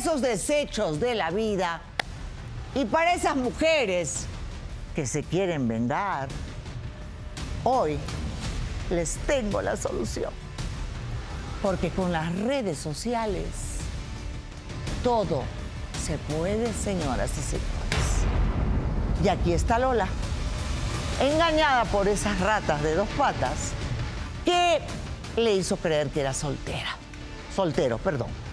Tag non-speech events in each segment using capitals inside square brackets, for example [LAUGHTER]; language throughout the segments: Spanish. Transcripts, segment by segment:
esos desechos de la vida y para esas mujeres que se quieren vengar, hoy les tengo la solución. Porque con las redes sociales todo se puede, señoras y señores. Y aquí está Lola, engañada por esas ratas de dos patas, que le hizo creer que era soltera. Soltero, perdón.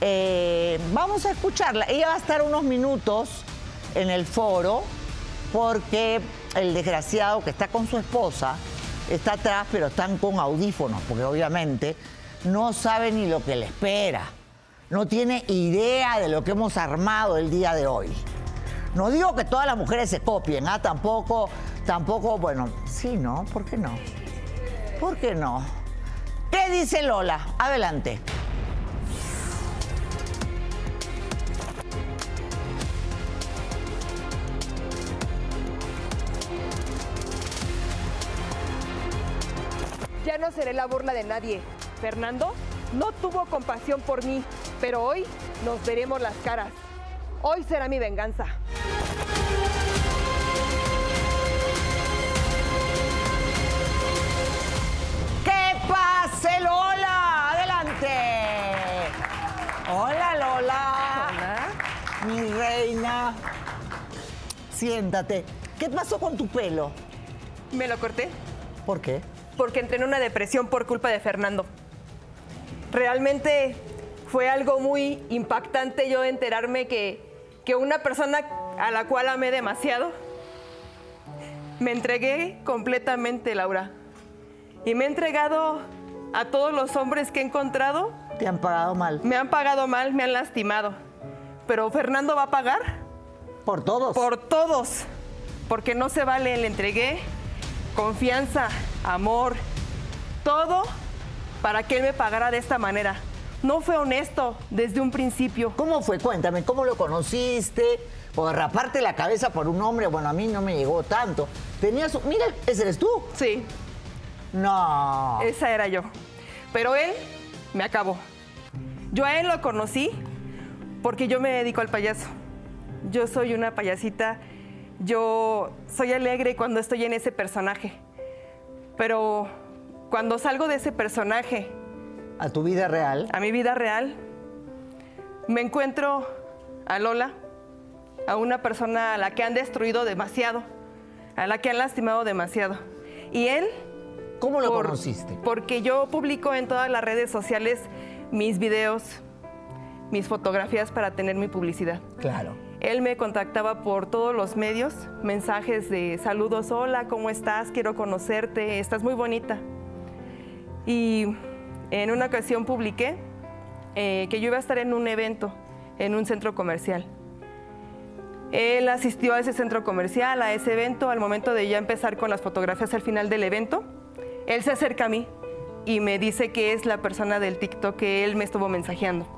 Eh, vamos a escucharla. Ella va a estar unos minutos en el foro porque el desgraciado que está con su esposa está atrás, pero están con audífonos, porque obviamente no sabe ni lo que le espera. No tiene idea de lo que hemos armado el día de hoy. No digo que todas las mujeres se copien, ¿ah? Tampoco, tampoco, bueno, sí, ¿no? ¿Por qué no? ¿Por qué no? ¿Qué dice Lola? Adelante. Ya no seré la burla de nadie. Fernando no tuvo compasión por mí, pero hoy nos veremos las caras. Hoy será mi venganza. ¡Que pase Lola! ¡Adelante! Hola Lola. Hola. Mi reina. Siéntate. ¿Qué pasó con tu pelo? Me lo corté ¿Por qué? Porque entré en una depresión por culpa de Fernando. Realmente fue algo muy impactante yo enterarme que, que una persona a la cual amé demasiado, me entregué completamente, Laura. Y me he entregado a todos los hombres que he encontrado. Te han pagado mal. Me han pagado mal, me han lastimado. Pero Fernando va a pagar Por todos. por todos, porque no se vale, le entregué confianza, amor, todo para que él me pagara de esta manera. No fue honesto desde un principio. ¿Cómo fue? Cuéntame, ¿cómo lo conociste? O raparte la cabeza por un hombre, bueno, a mí no me llegó tanto. Tenías, mira, ese eres tú. Sí, No. esa era yo. Pero él me acabó. Yo a él lo conocí porque yo me dedico al payaso. Yo soy una payasita. Yo soy alegre cuando estoy en ese personaje. Pero cuando salgo de ese personaje A tu vida real. a mi vida real, me encuentro a Lola, a una persona a la que han destruido demasiado, a la que han lastimado demasiado. Y él ¿Cómo lo por- conociste? Porque yo publico en todas las redes sociales mis videos, mis fotografías para tener mi publicidad. Claro. Él me contactaba por todos los medios, mensajes de saludos, hola, ¿cómo estás? Quiero conocerte, estás muy bonita. Y en una ocasión publiqué eh, que yo iba a estar en un evento, en un centro comercial. Él asistió a ese centro comercial, a ese evento, al momento de ya empezar con las fotografías al final del evento. Él se acerca a mí y me dice que es la persona del TikTok que él me estuvo mensajeando.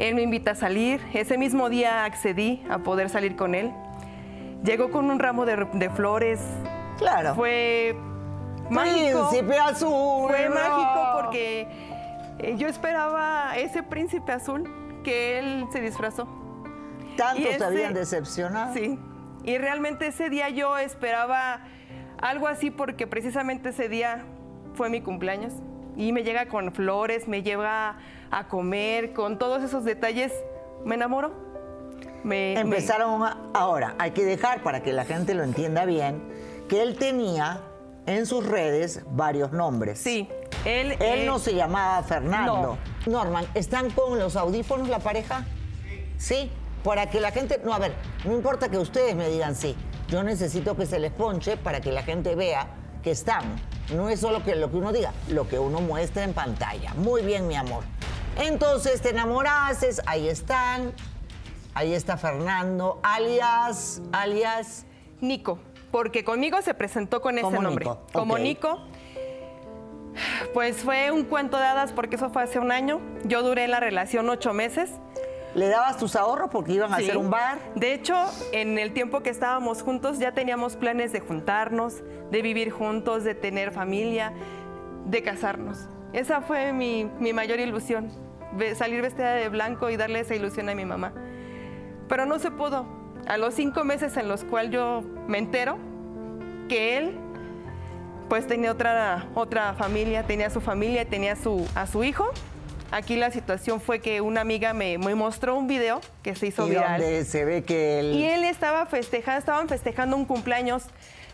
Él me invita a salir. Ese mismo día accedí a poder salir con él. Llegó con un ramo de, de flores. Claro. Fue mágico. Príncipe azul. Fue no. mágico porque eh, yo esperaba ese príncipe azul que él se disfrazó. Tanto te habían decepcionado. Sí. Y realmente ese día yo esperaba algo así porque precisamente ese día fue mi cumpleaños. Y me llega con flores, me lleva a comer, con todos esos detalles. Me enamoro. Me, Empezaron ahora, hay que dejar para que la gente lo entienda bien, que él tenía en sus redes varios nombres. Sí. Él, Él eh, no se llamaba Fernando. Norman, ¿están con los audífonos la pareja? Sí. Para que la gente. No, a ver, no importa que ustedes me digan sí. Yo necesito que se les ponche para que la gente vea que están. No es solo que lo que uno diga, lo que uno muestra en pantalla. Muy bien, mi amor. Entonces te enamoraste, ahí están. Ahí está Fernando, alias, alias. Nico, porque conmigo se presentó con ese Como nombre. Nico, Como. Nico. Pues fue un cuento de hadas porque eso fue hace un año. Yo duré en la relación ocho meses. ¿Le dabas tus ahorros porque iban a hacer un bar? De hecho, en el tiempo que estábamos juntos ya teníamos planes de juntarnos, de vivir juntos, de tener familia, de casarnos. Esa fue mi, mi mayor ilusión. salir vestida de blanco y darle esa ilusión a mi mamá. Pero no se pudo. A los cinco meses en los cuales yo me entero que él pues tenía otra, otra familia, tenía su familia, tenía su, a su hijo. Aquí la situación fue que una amiga me, me mostró un video que se hizo y viral. donde se ve que él... Y él estaba festejando, estaban festejando un cumpleaños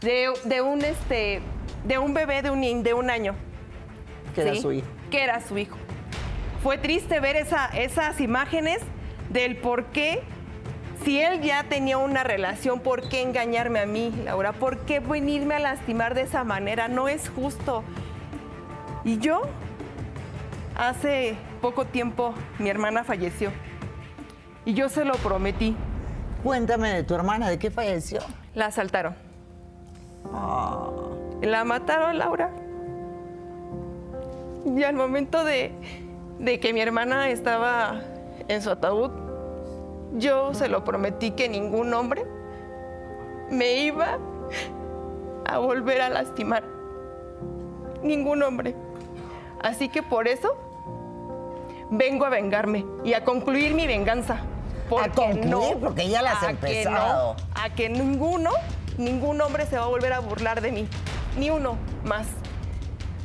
de, de un este de un bebé de un, de un año. Que era su hijo. Que era su hijo. Fue triste ver esa, esas imágenes del por qué, si él ya tenía una relación, ¿por qué engañarme a mí, Laura? ¿Por qué venirme a lastimar de esa manera? No es justo. Y yo, hace poco tiempo, mi hermana falleció. Y yo se lo prometí. Cuéntame de tu hermana, ¿de qué falleció? La asaltaron. Ah, La mataron, Laura. Y al momento de, de que mi hermana estaba en su ataúd, yo se lo prometí que ningún hombre me iba a volver a lastimar. Ningún hombre. Así que por eso vengo a vengarme y a concluir mi venganza. Porque concluir? no, Porque ya la has a que empezado. no, a que ninguno, ningún hombre se va a volver a burlar de mí. Ni uno más.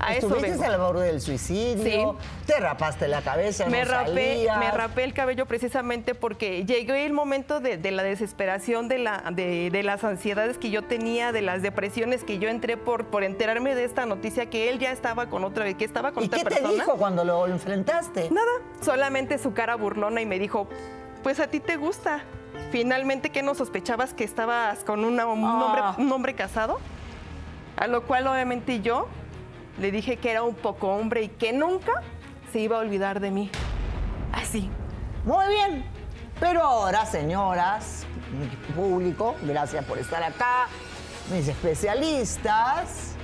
A eso Estuviste vengo. al borde del suicidio, te rapaste la cabeza, Me no rapé, salías. me rapé el cabello precisamente porque llegó el momento de, de la desesperación, de, la, de, de las ansiedades que yo tenía, de las depresiones que yo entré por, por enterarme de esta noticia que él ya estaba con otra, que estaba con ¿Y otra qué te dijo cuando lo enfrentaste? Nada, solamente su cara burlona y me dijo, pues a ti te gusta. Finalmente, ¿qué no sospechabas que estabas con una- un, Ah. hombre, un hombre casado? A lo cual obviamente yo le dije que era un poco hombre y que nunca se iba a olvidar de mí. Así. Muy bien. Pero ahora, señoras, público, gracias por estar acá, mis especialistas.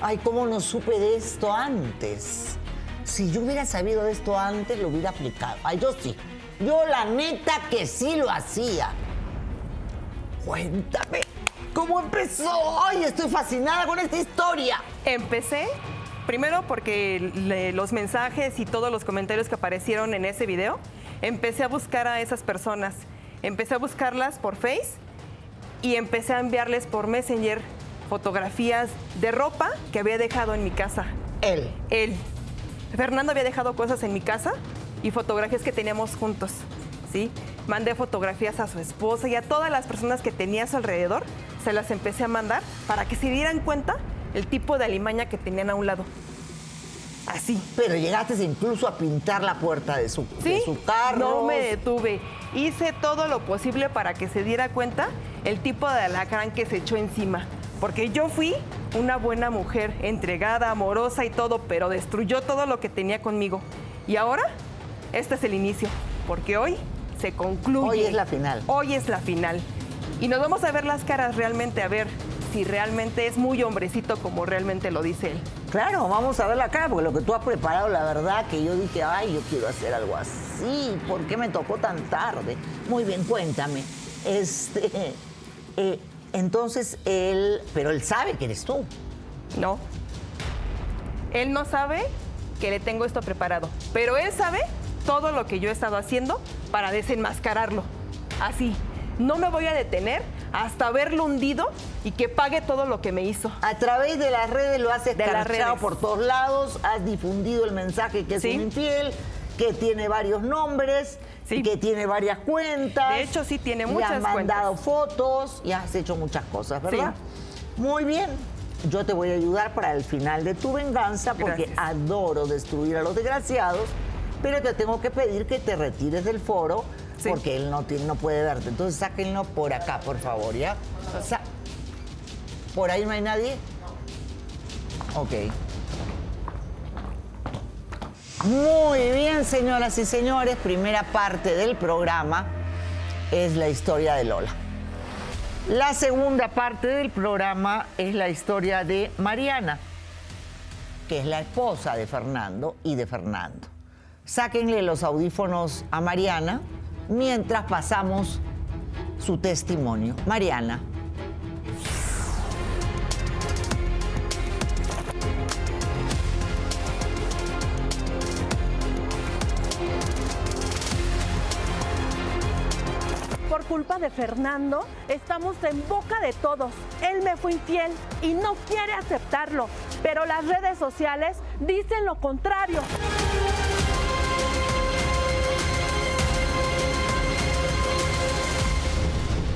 Ay, ¿cómo no supe de esto antes? Si yo hubiera sabido de esto antes, lo hubiera aplicado. Ay, yo sí. Yo la neta que sí lo hacía. Cuéntame, ¿cómo empezó? Ay, estoy fascinada con esta historia. Empecé primero porque le- los mensajes y todos los comentarios que aparecieron en ese video, empecé a buscar a esas personas. Empecé a buscarlas por Face y empecé a enviarles por Messenger fotografías de ropa que había dejado en mi casa. Él. Él. Fernando había dejado cosas en mi casa y fotografías que teníamos juntos, ¿sí? Mandé fotografías a su esposa y a todas las personas que tenía a su alrededor, se las empecé a mandar para que se dieran cuenta el tipo de alimaña que tenían a un lado. Así. Pero llegaste incluso a pintar la puerta de su, ¿Sí? de su carro. No me detuve. Hice todo lo posible para que se diera cuenta el tipo de alacrán que se echó encima. Porque yo fui una buena mujer, entregada, amorosa y todo, pero destruyó todo lo que tenía conmigo. Y ahora, este es el inicio. Porque hoy se concluye. Hoy es la final. Hoy es la final. Y nos vamos a ver las caras realmente, a ver si realmente es muy hombrecito como realmente lo dice él. Claro, vamos a ver la cara, porque lo que tú has preparado, la verdad, que yo dije, ay, yo quiero hacer algo así, ¿por qué me tocó tan tarde? Muy bien, cuéntame. Este, [LAUGHS] eh, entonces él, pero él sabe que eres tú. No. Él no sabe que le tengo esto preparado, pero él sabe todo lo que yo he estado haciendo para desenmascararlo. Así. No me voy a detener hasta verlo hundido y que pague todo lo que me hizo. A través de las redes lo has escarchado por todos lados, has difundido el mensaje que es Sí. un infiel, que tiene varios nombres, Sí. que tiene varias cuentas. De hecho, sí, tiene y muchas has mandado fotos y has hecho muchas cosas, ¿verdad? Muy bien. Yo te voy a ayudar para el final de tu venganza porque Gracias. adoro destruir a los desgraciados, pero te tengo que pedir que te retires del foro Sí. porque él no, tiene, no puede verte. Entonces sáquenlo por acá, por favor, ¿ya? Sa- ¿Por ahí no hay nadie? Ok. Muy bien, señoras y señores. Primera parte del programa es la historia de Lola. La segunda parte del programa es la historia de Mariana, que es la esposa de Fernando y de Fernando. Sáquenle los audífonos a Mariana mientras pasamos su testimonio. Mariana. Por culpa de Fernando, estamos en boca de todos. Él me fue infiel y no quiere aceptarlo, pero las redes sociales dicen lo contrario.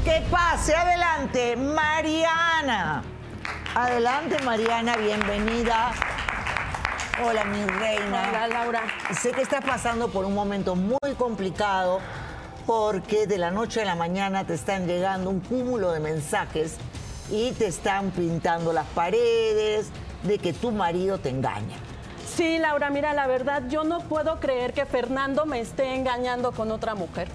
Que pase adelante, Mariana. Adelante, Mariana, bienvenida. Hola, mi reina. Hola, Laura. Sé que estás pasando por un momento muy complicado porque de la noche a la mañana te están llegando un cúmulo de mensajes y te están pintando las paredes de que tu marido te engaña. Sí, Laura, mira, la verdad, yo no puedo creer que Fernando me esté engañando con otra mujer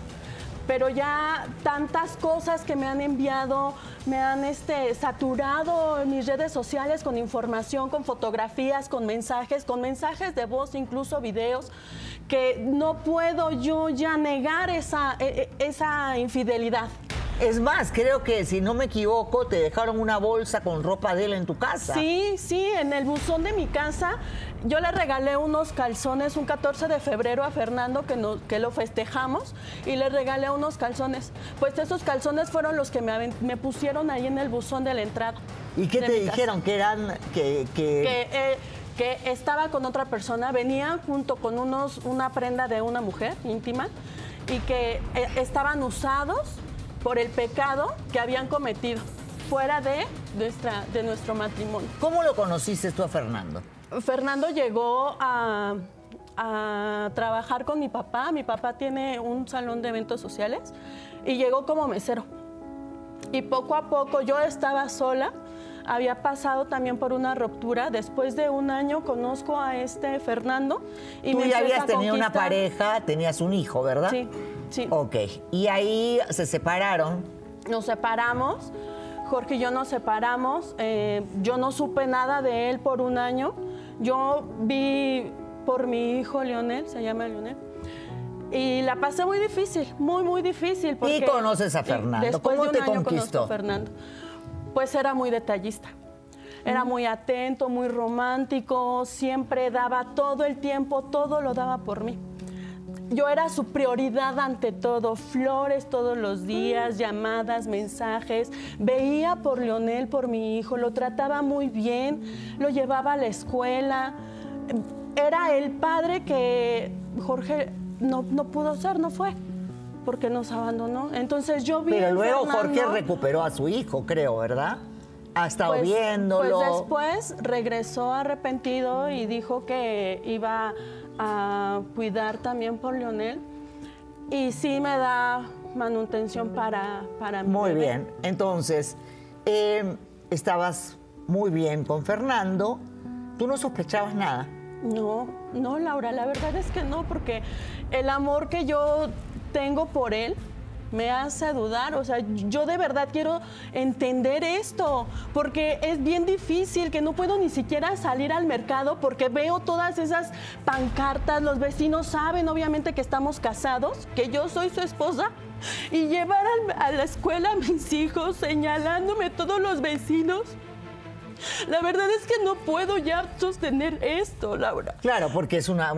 pero ya tantas cosas que me han enviado, me han este, saturado en mis redes sociales con información, con fotografías, con mensajes, con mensajes de voz, incluso videos, que no puedo yo ya negar esa, e, e, esa infidelidad. Es más, creo que si no me equivoco, te dejaron una bolsa con ropa de él en tu casa. Sí, sí, en el buzón de mi casa. Yo le regalé unos calzones un 14 de febrero a Fernando, que, que lo festejamos, y le regalé unos calzones. Pues esos calzones fueron los que me, me pusieron ahí en el buzón de la entrada. ¿Y qué te dijeron? Que eran. que, que... Eh, que estaba con otra persona, venía junto con unos, una prenda de una mujer íntima y que eh, estaban usados por el pecado que habían cometido fuera de, nuestra, de nuestro matrimonio. ¿Cómo lo conociste tú a Fernando? Fernando llegó a, a trabajar con mi papá. Mi papá tiene un salón de eventos sociales y llegó como mesero. Y poco a poco yo estaba sola, había pasado también por una ruptura. Después de un año conozco a este Fernando. Y Tú ya habías tenido una pareja, tenías un hijo, ¿verdad? Sí. Sí. Ok. Y ahí se separaron. Nos separamos. Jorge y yo nos separamos. Eh, yo no supe nada de él por un año. Yo vi por mi hijo Leonel, se llama Leonel. Y la pasé muy difícil, muy, muy difícil. Porque, y conoces a Fernando. Después ¿Cómo de un te año conquistó? A Fernando. Pues era muy detallista. Era muy atento, muy romántico, siempre daba todo el tiempo, todo lo daba por mí yo era su prioridad ante todo, flores todos los días, llamadas, mensajes, veía por Leonel, por mi hijo, lo trataba muy bien, lo llevaba a la escuela, era el padre que Jorge no, pudo ser, no fue porque nos abandonó. Entonces yo vi. Pero luego Jorge recuperó a su hijo, creo, ¿verdad? Ha estado pues, viéndolo. Pues después regresó arrepentido y dijo que iba a cuidar también por Leonel y sí me da manutención para, para mi Muy bien, entonces, em, estabas muy bien con Fernando, ¿tú no sospechabas nada? No, no, Laura, la verdad es que no, porque el amor que yo tengo por él, me hace dudar. O sea, yo de verdad quiero entender esto, porque es bien difícil que no puedo ni siquiera salir al mercado porque veo todas esas pancartas, los vecinos saben obviamente que estamos casados, que yo soy su esposa. Y llevar a la escuela a mis hijos señalándome todos los vecinos. La verdad es que no puedo ya sostener esto, Laura. Claro, porque es una...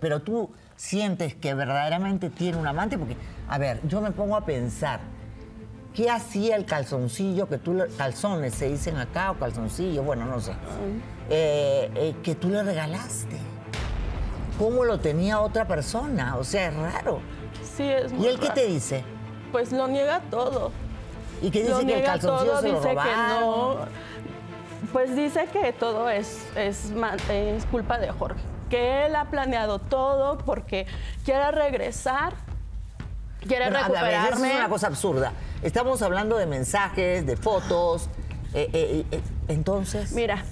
pero tú sientes que verdaderamente tiene un amante, porque, a ver, yo me pongo a pensar, ¿qué hacía el calzoncillo que tú, calzones se dicen acá o calzoncillo, bueno, no sé, eh, eh, que tú le regalaste? ¿Cómo lo tenía otra persona? O sea, es raro. Sí, es muy ¿Y él qué te dice? Pues lo niega todo. ¿Y qué dice que el calzoncillo se lo dice que no. Pues dice que todo es, es, es culpa de Jorge que él ha planeado todo porque quiere regresar, quiere recuperarme. eso es una cosa absurda. Estamos hablando de mensajes, de fotos. Eh, eh, eh, entonces. Mira,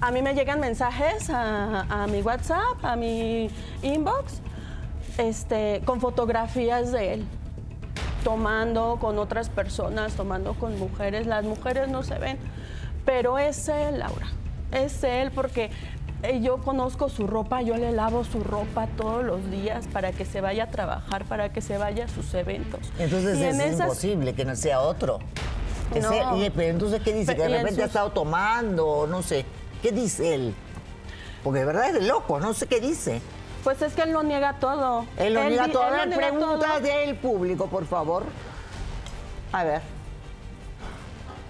a mí me llegan mensajes a, mi WhatsApp, a mi inbox, este, con fotografías de él tomando con otras personas, tomando con mujeres. Las mujeres no se ven, pero es él, Laura. Es él porque yo conozco su ropa, yo le lavo su ropa todos los días para que se vaya a trabajar, para que se vaya a sus eventos. Entonces es imposible que no sea otro. no. pero entonces, ¿qué dice? Que de repente ha estado tomando, no sé. ¿Qué dice él? Porque de verdad es de loco, no sé qué dice. Pues es que él lo niega todo. Él lo niega todo. Él pregunta del público, por favor. A ver.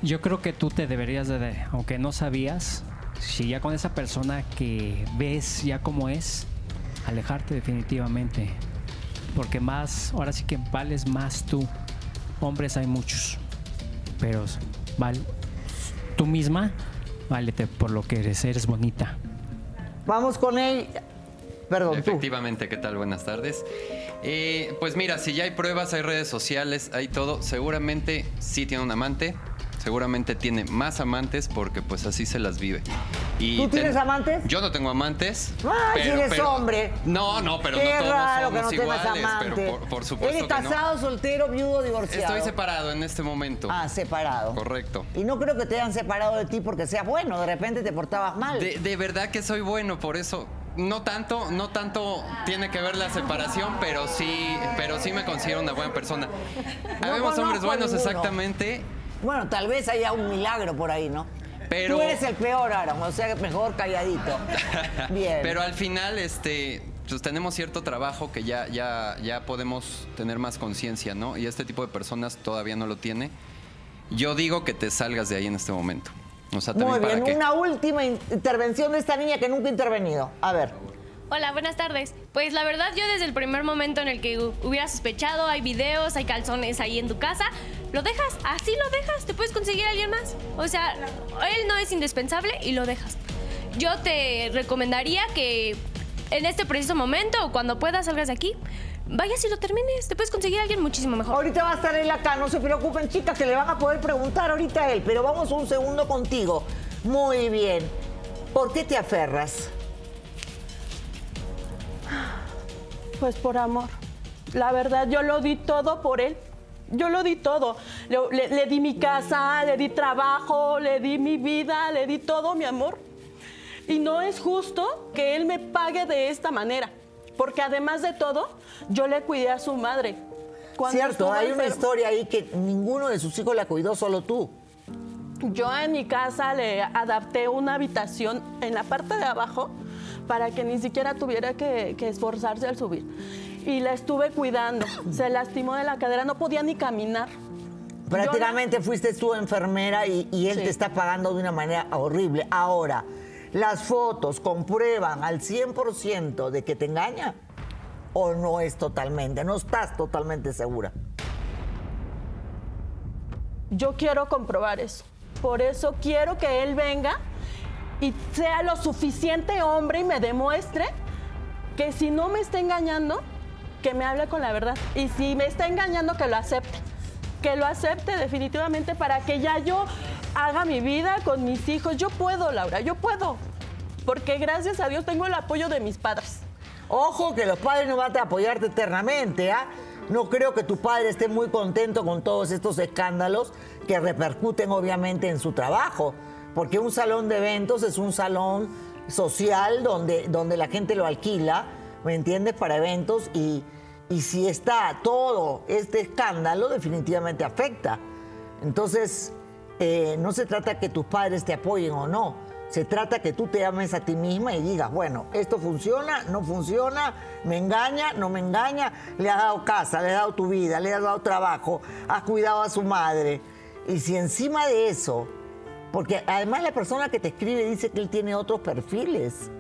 Yo creo que tú te deberías de, aunque no sabías, si ya con esa persona que ves ya como es, alejarte definitivamente. Porque más, ahora sí que vales más tú. Hombres hay muchos, pero vale, tú misma, válete por lo que eres, eres bonita. Vamos con él. Perdón, tú. Efectivamente, ¿qué tal? Buenas tardes. Eh, pues mira, si ya hay pruebas, hay redes sociales, hay todo, seguramente sí tiene un amante, seguramente tiene más amantes porque pues así se las vive. Y ¿Tú tienes amantes? Yo no tengo amantes. Ay, si eres hombre. No, no, pero Qué no todos raro que somos no iguales. amante. Pero por, por supuesto ¿Eres que no. casado, soltero, viudo, divorciado? Estoy separado en este momento. Ah, separado. Correcto. Y no creo que te hayan separado de ti porque seas bueno, de repente te portabas mal. De, de verdad que soy bueno, por eso. No tanto, no tanto tiene que ver la separación, pero sí, pero sí me considero una buena persona. No Habemos hombres buenos, exactamente. Bueno, tal vez haya un milagro por ahí, ¿no? Pero- Tú eres el peor, Aaron, o sea, mejor calladito. [LAUGHS] Bien. Pero al final, este, pues tenemos cierto trabajo que ya, ya, ya podemos tener más conciencia, ¿no? Y este tipo de personas todavía no lo tiene. Yo digo que te salgas de ahí en este momento. O sea, Muy para bien, una última in- intervención de esta niña que nunca ha intervenido. A ver. Hola, buenas tardes. Pues la verdad yo desde el primer momento en el que hu- hubiera sospechado, hay videos, hay calzones ahí en tu casa, lo dejas, así lo dejas, te puedes conseguir alguien más. O sea, él no es indispensable y lo dejas. Yo te recomendaría que en este preciso momento o cuando puedas salgas de aquí, vayas y lo termines, te puedes conseguir a alguien muchísimo mejor. Ahorita va a estar él acá, no se preocupen, chicas, que le van a poder preguntar ahorita a él, pero vamos un segundo contigo. Muy bien. ¿Por qué te aferras? Pues por amor. La verdad, yo lo di todo por él. Yo lo di todo. Le, le- le di mi casa, le di trabajo, le di mi vida, le di todo mi amor. Y no es justo que él me pague de esta manera. Porque además de todo, yo le cuidé a su madre. Cuando Cierto, hay una enferma. historia ahí que ninguno de sus hijos la cuidó, solo tú. Yo en mi casa le adapté una habitación en la parte de abajo para que ni siquiera tuviera que, que esforzarse al subir. Y la estuve cuidando. Se lastimó de la cadera, no podía ni caminar. Prácticamente fuiste tú enfermera y, y él Sí. te está pagando de una manera horrible. Ahora, ¿las fotos comprueban al 100% de que te engaña? ¿O no es totalmente? No estás totalmente segura. Yo quiero comprobar eso. Por eso quiero que él venga y sea lo suficiente hombre y me demuestre que si no me está engañando, que me hable con la verdad. Y si me está engañando, que lo acepte. Que lo acepte definitivamente para que ya yo haga mi vida con mis hijos. Yo puedo, Laura, yo puedo. Porque gracias a Dios tengo el apoyo de mis padres. Ojo que los padres no van a apoyarte eternamente, ¿ah? No creo que tu padre esté muy contento con todos estos escándalos que repercuten obviamente en su trabajo, porque un salón de eventos es un salón social donde, donde la gente lo alquila, ¿me entiendes? Para eventos y, y si está todo este escándalo definitivamente afecta. Entonces, eh, no se trata que tus padres te apoyen o no. Se trata que tú te ames a ti misma y digas, bueno, esto funciona, no funciona, me engaña, no me engaña, le has dado casa, le has dado tu vida, le has dado trabajo, has cuidado a su madre. Y si encima de eso, porque además la persona que te escribe dice que él tiene otros perfiles.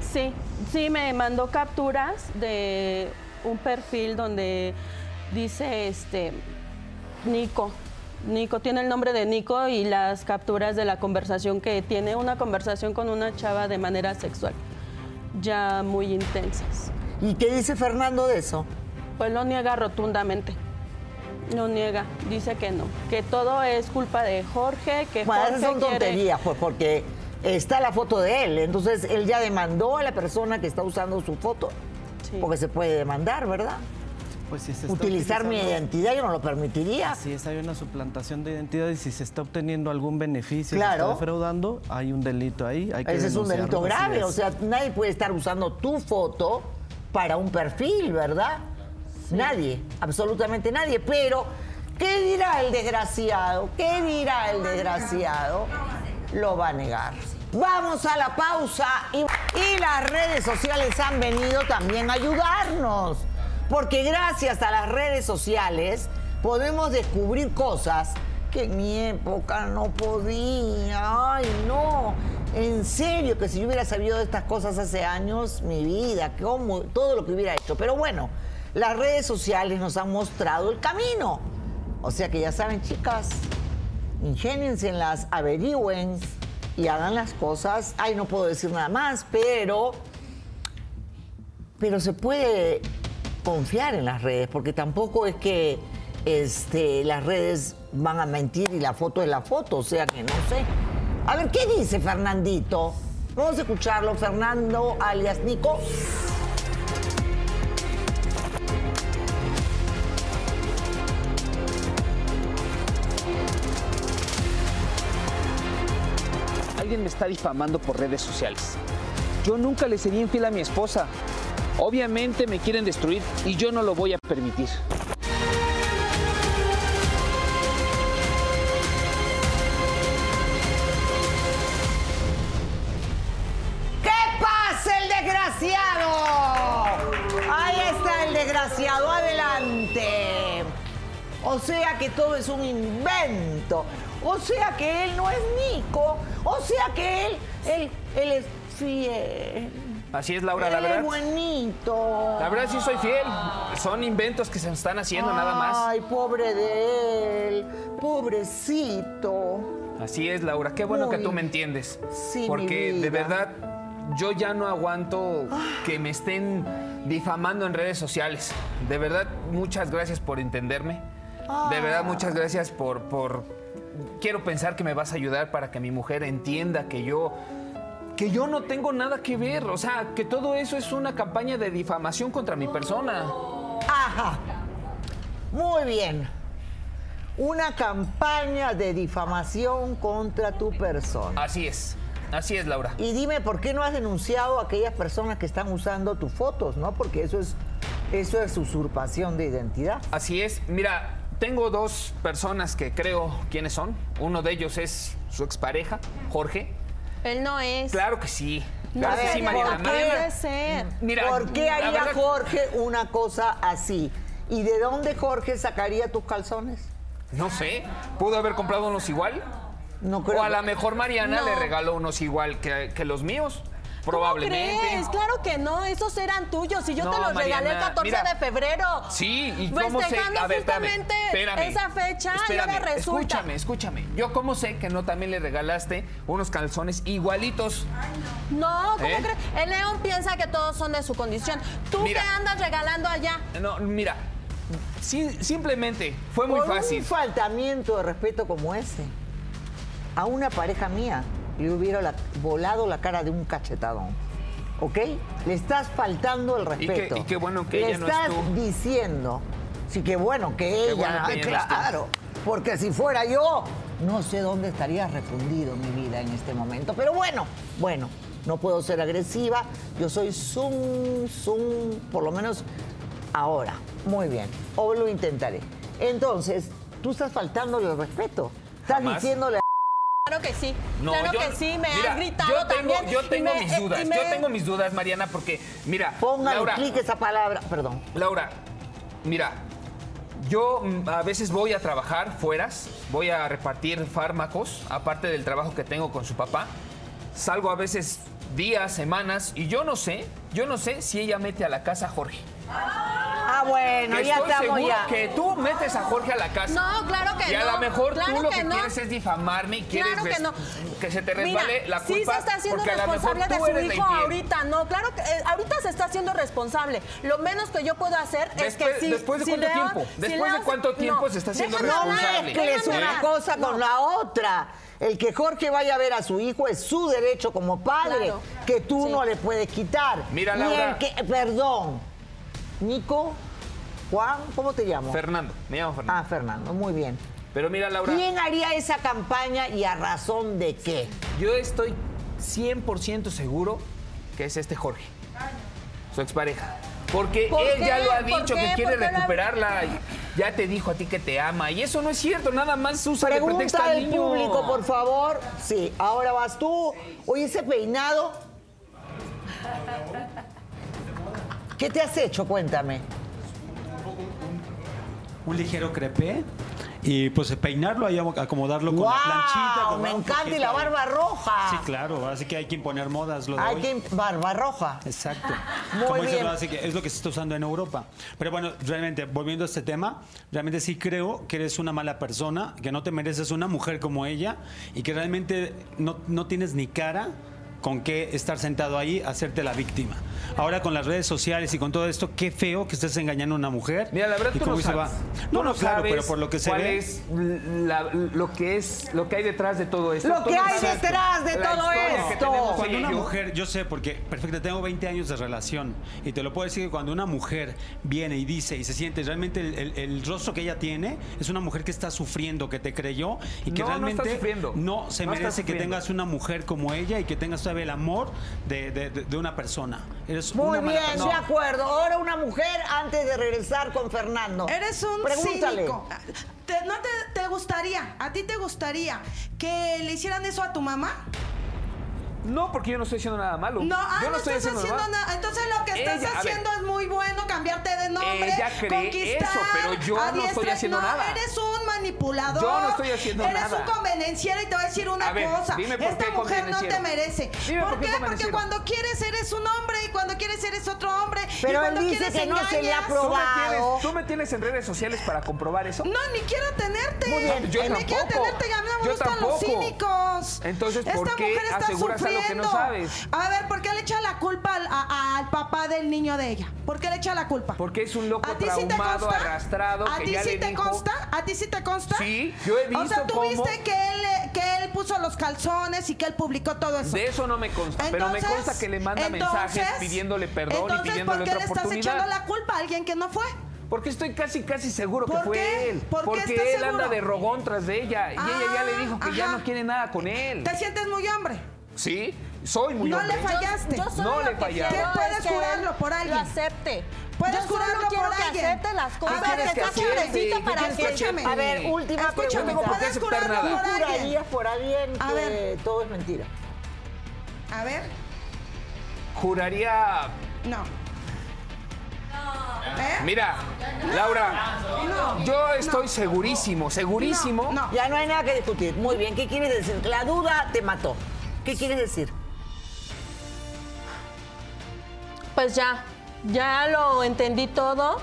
Sí, sí, me mandó capturas de un perfil donde dice este Nico. Nico tiene el nombre de Nico y las capturas de la conversación que tiene una conversación con una chava de manera sexual, ya muy intensas. ¿Y qué dice Fernando de eso? Pues lo niega rotundamente. Lo niega, dice que no, que todo es culpa de Jorge, que Bueno, Jorge esas son quiere- tonterías, pues porque está la foto de él. Entonces él ya demandó a la persona que está usando su foto. Sí. Porque se puede demandar, ¿verdad? Pues si se está Utilizar mi identidad yo no lo permitiría. Así es, hay una suplantación de identidad y si se está obteniendo algún beneficio, Claro. se está defraudando, hay un delito ahí. Hay que Ese es un delito grave. O sea, nadie puede estar usando tu foto para un perfil, ¿verdad? Nadie, absolutamente nadie. Pero, ¿qué dirá el desgraciado? ¿Qué dirá el desgraciado? Lo va a negar. Vamos a la pausa y, las redes sociales han venido también a ayudarnos. Porque gracias a las redes sociales podemos descubrir cosas que en mi época no podía. Ay, no. En serio, que si yo hubiera sabido de estas cosas hace años, mi vida, todo lo que hubiera hecho. Pero bueno, las redes sociales nos han mostrado el camino. O sea que ya saben, chicas, ingénienselas, averigüen y hagan las cosas. Ay, no puedo decir nada más, pero. Pero se puede confiar en las redes, porque tampoco es que este, las redes van a mentir y la foto es la foto, o sea que no sé. A ver, ¿qué dice Fernandito? Vamos a escucharlo, Fernando alias Nico. Alguien me está difamando por redes sociales. Yo nunca le sería infiel a mi esposa. Obviamente me quieren destruir y yo no lo voy a permitir. ¿Qué pasa el desgraciado? Ahí está el desgraciado, adelante. O sea que todo es un invento. O sea que él no es Nico. O sea que él, él, él es fiel. Así es, Laura, él la es verdad. buenito. La verdad sí soy fiel. Son inventos que se están haciendo nada más. Ay, pobre de él. Pobrecito. Así es, Laura. Qué bueno que tú me entiendes. Sí, mi Porque de verdad yo ya no aguanto que me estén difamando en redes sociales. De verdad, muchas gracias por entenderme. De verdad, muchas gracias por, por... Quiero pensar que me vas a ayudar para que mi mujer entienda que yo... Que yo no tengo nada que ver. O sea, que todo eso es una campaña de difamación contra mi persona. Ajá. Muy bien. Una campaña de difamación contra tu persona. Así es. Así es, Laura. Y dime, ¿por qué no has denunciado a aquellas personas que están usando tus fotos, no? Porque eso es, eso es usurpación de identidad. Así es. Mira, tengo dos personas que creo quiénes son. Uno de ellos es su expareja, Jorge. Él no es. Claro que sí. No Claro que sí, sería, Mariana. ¿por Mariana, Puede ser. Mira, ¿Por qué haría verdad- Jorge una cosa así? ¿Y de dónde Jorge sacaría tus calzones? No sé. ¿Pudo haber comprado unos igual? No creo. O a que- lo mejor Mariana No. le regaló unos igual que, que los míos. ¿Cómo Probablemente. crees? Claro que no, esos eran tuyos y yo No, te los regalé el Mariana, 14 mira. de febrero. Sí, y cómo sé. A ver, espérame. justamente espérame, esa fecha y espérame, ahora resulta. Escúchame, escúchame. Yo, ¿cómo sé que no también le regalaste unos calzones igualitos? No, ¿cómo ¿Eh? crees? El León piensa que todos son de su condición. ¿Tú Mira. qué andas regalando allá? No, mira. sí, simplemente fue muy Por fácil. un faltamiento de respeto como ese, a una pareja mía le hubiera la- volado la cara de un cachetadón. ¿Ok? Le estás faltando el Y qué- respeto. y qué bueno que Le ella no estás estuvo. diciendo. Sí, qué bueno que ella. bueno que ella no claro. Porque si fuera yo, no sé dónde estaría refundido mi vida en este momento. Pero bueno, bueno, no puedo ser agresiva. Yo soy zoom, zoom, por lo menos ahora. Muy bien. O lo intentaré. Entonces, tú estás faltándole el respeto. Estás Jamás. diciéndole Claro que sí. No, claro yo- que sí, me mira, has gritado yo tengo, también. Yo tengo me- mis dudas, me- yo tengo mis dudas, Mariana, porque, mira, Póngale Laura, clic esa palabra. Perdón. Laura, mira, yo mm, a veces voy a trabajar fueras, voy a repartir fármacos, aparte del trabajo que tengo con su papá. Salgo a veces días, semanas, y yo no sé, yo no sé si ella mete a la casa a Jorge. Ah, bueno, Que ya estoy estamos seguro ya. que tú metes a Jorge a la casa. No, claro que y a no. lo mejor claro tú lo que, no. quieres es difamarme y quieres Claro que no. que se te Mira, resbale la culpa. Sí se está haciendo responsable de su hijo ahorita. No, claro que eh, ahorita se está haciendo responsable. Lo menos que yo puedo hacer es que sí. después de si cuánto tiempo, si después de cuánto tiempo se está haciendo responsable. mezcles déjame una cosa con No. la otra. El que Jorge vaya a ver a su hijo es su derecho como padre, Claro. que tú Sí. no le puedes quitar. Mira, Ni el Laura. que, perdón, Nico, Juan, ¿cómo te llamo? Fernando, me llamo Fernando. ah, Fernando, muy bien. Pero mira, Laura, ¿Quién haría esa campaña y a razón de qué? yo estoy 100% seguro que es este Jorge, su expareja. Porque ¿Por él ya lo ha ¿Por dicho, que quiere ¿Por qué lo ha- recuperarla. Ya te dijo a ti que te ama. Y eso no es cierto, nada más usa de pretexto Pregunta al niño. público, por favor. Sí, ahora vas tú. Oye, ese peinado. ¿Qué te has hecho? Cuéntame. Un ligero crepé y pues peinarlo ahí, acomodarlo con la planchita. ¡Wow! con Me encanta y la barba roja. Sí, claro, así que hay que imponer modas. Lo de Hay hoy. que barba roja. Exacto. [LAUGHS] Muy Como bien. ¿no? Así que es lo que se está usando en Europa. Pero bueno, realmente, volviendo a este tema, realmente sí creo que eres una mala persona, que no te mereces una mujer como ella y que realmente no, no tienes ni cara con qué estar sentado ahí, hacerte la víctima. Ahora con las redes sociales y con todo esto, qué feo que estés engañando a una mujer. Mira, la verdad y tú no se sabes. va. Tú No, no, claro, sabes pero por lo que se cuál ve. es la- lo que es lo que hay detrás de todo esto. Lo que hay detrás de la todo esto. Cuando una mujer, yo sé, porque perfecto, tengo 20 años de relación y te lo puedo decir que cuando una mujer viene y dice y se siente realmente el, el- el rostro que ella tiene, es una mujer que está sufriendo, que te creyó y que No, no realmente está sufriendo. no se No está merece que tengas una mujer como ella y que tengas el amor de, de- de- de una persona. Eres Muy una mala bien, persona. de acuerdo. Ahora una mujer antes de regresar con Fernando. Eres un Pregúntale. cínico. ¿Te- ¿No te, te gustaría, a ti te gustaría que le hicieran eso a tu mamá? No, porque yo no estoy haciendo nada malo. No, ah, yo no, estás haciendo nada. nada. Entonces lo que estás Ella, a ver. haciendo es muy bueno, cambiarte de nombre, Ella cree conquistar, eso, pero yo no estoy haciendo no, nada. eres un manipulador. Yo no estoy haciendo eres nada. un convenenciero y te voy a decir una A ver, cosa. dime por Esta qué mujer no te merece. Dime ¿Por, por qué? Porque cuando quieres eres un hombre quieres eres otro hombre. y Pero él cuando dice quieres que no se le ha engañas. ¿Tú me, probado. tienes, tú me tienes en redes sociales para comprobar eso? No, ni quiero tenerte. Muy bien. Yo Eh, Ni quiero tampoco. tenerte, a mí me Yo gustan los tampoco. cínicos. Entonces, ¿por Esta qué mujer está aseguras algo que no sufriendo. sabes? A ver, ¿por qué le echa la culpa al, a- al papá del niño de ella? ¿Por qué le echa la culpa? Porque es un loco ¿A ti sí te traumado, consta? arrastrado, ¿A ti sí te dijo- consta? ¿A ti sí te consta? Sí, yo he O sea, visto tú cómo- viste que él, que él puso los calzones y que él publicó todo eso. De eso no me consta, pero me consta que le manda mensajes pidiéndole perdón y entonces, pidiéndole ¿por qué otra le estás echando la culpa a alguien que no fue? Porque estoy casi, casi seguro que ¿Por fue qué? él. ¿Por Porque él seguro? anda de rogón tras de ella. y ella ya le dijo que ya no quiere nada con él. ¿Te sientes muy hombre? Sí, soy muy no hombre. le fallaste. Yo solo No lo le fallaste. quiero ¿Qué puedes es que jurarlo por alguien? Lo acepte. Puedes Yo solo jurarlo quiero por que alguien. acepte las A cosas. ver, que ¿qué está acepte? cabrecito ¿Qué para que acepte? A ver, última Escúchame, pregunta. no ¿puedes jurarlo nada. ¿Tú por alguien? jurarías por alguien A que ver. todo es mentira? A ver, Juraría. no. ¿Eh? Mira, Laura, No. yo estoy segurísimo, segurísimo. No. Ya no hay nada que discutir. Muy bien, ¿qué quieres decir? La duda te mató. ¿Qué quieres decir? Pues ya, ya lo entendí todo.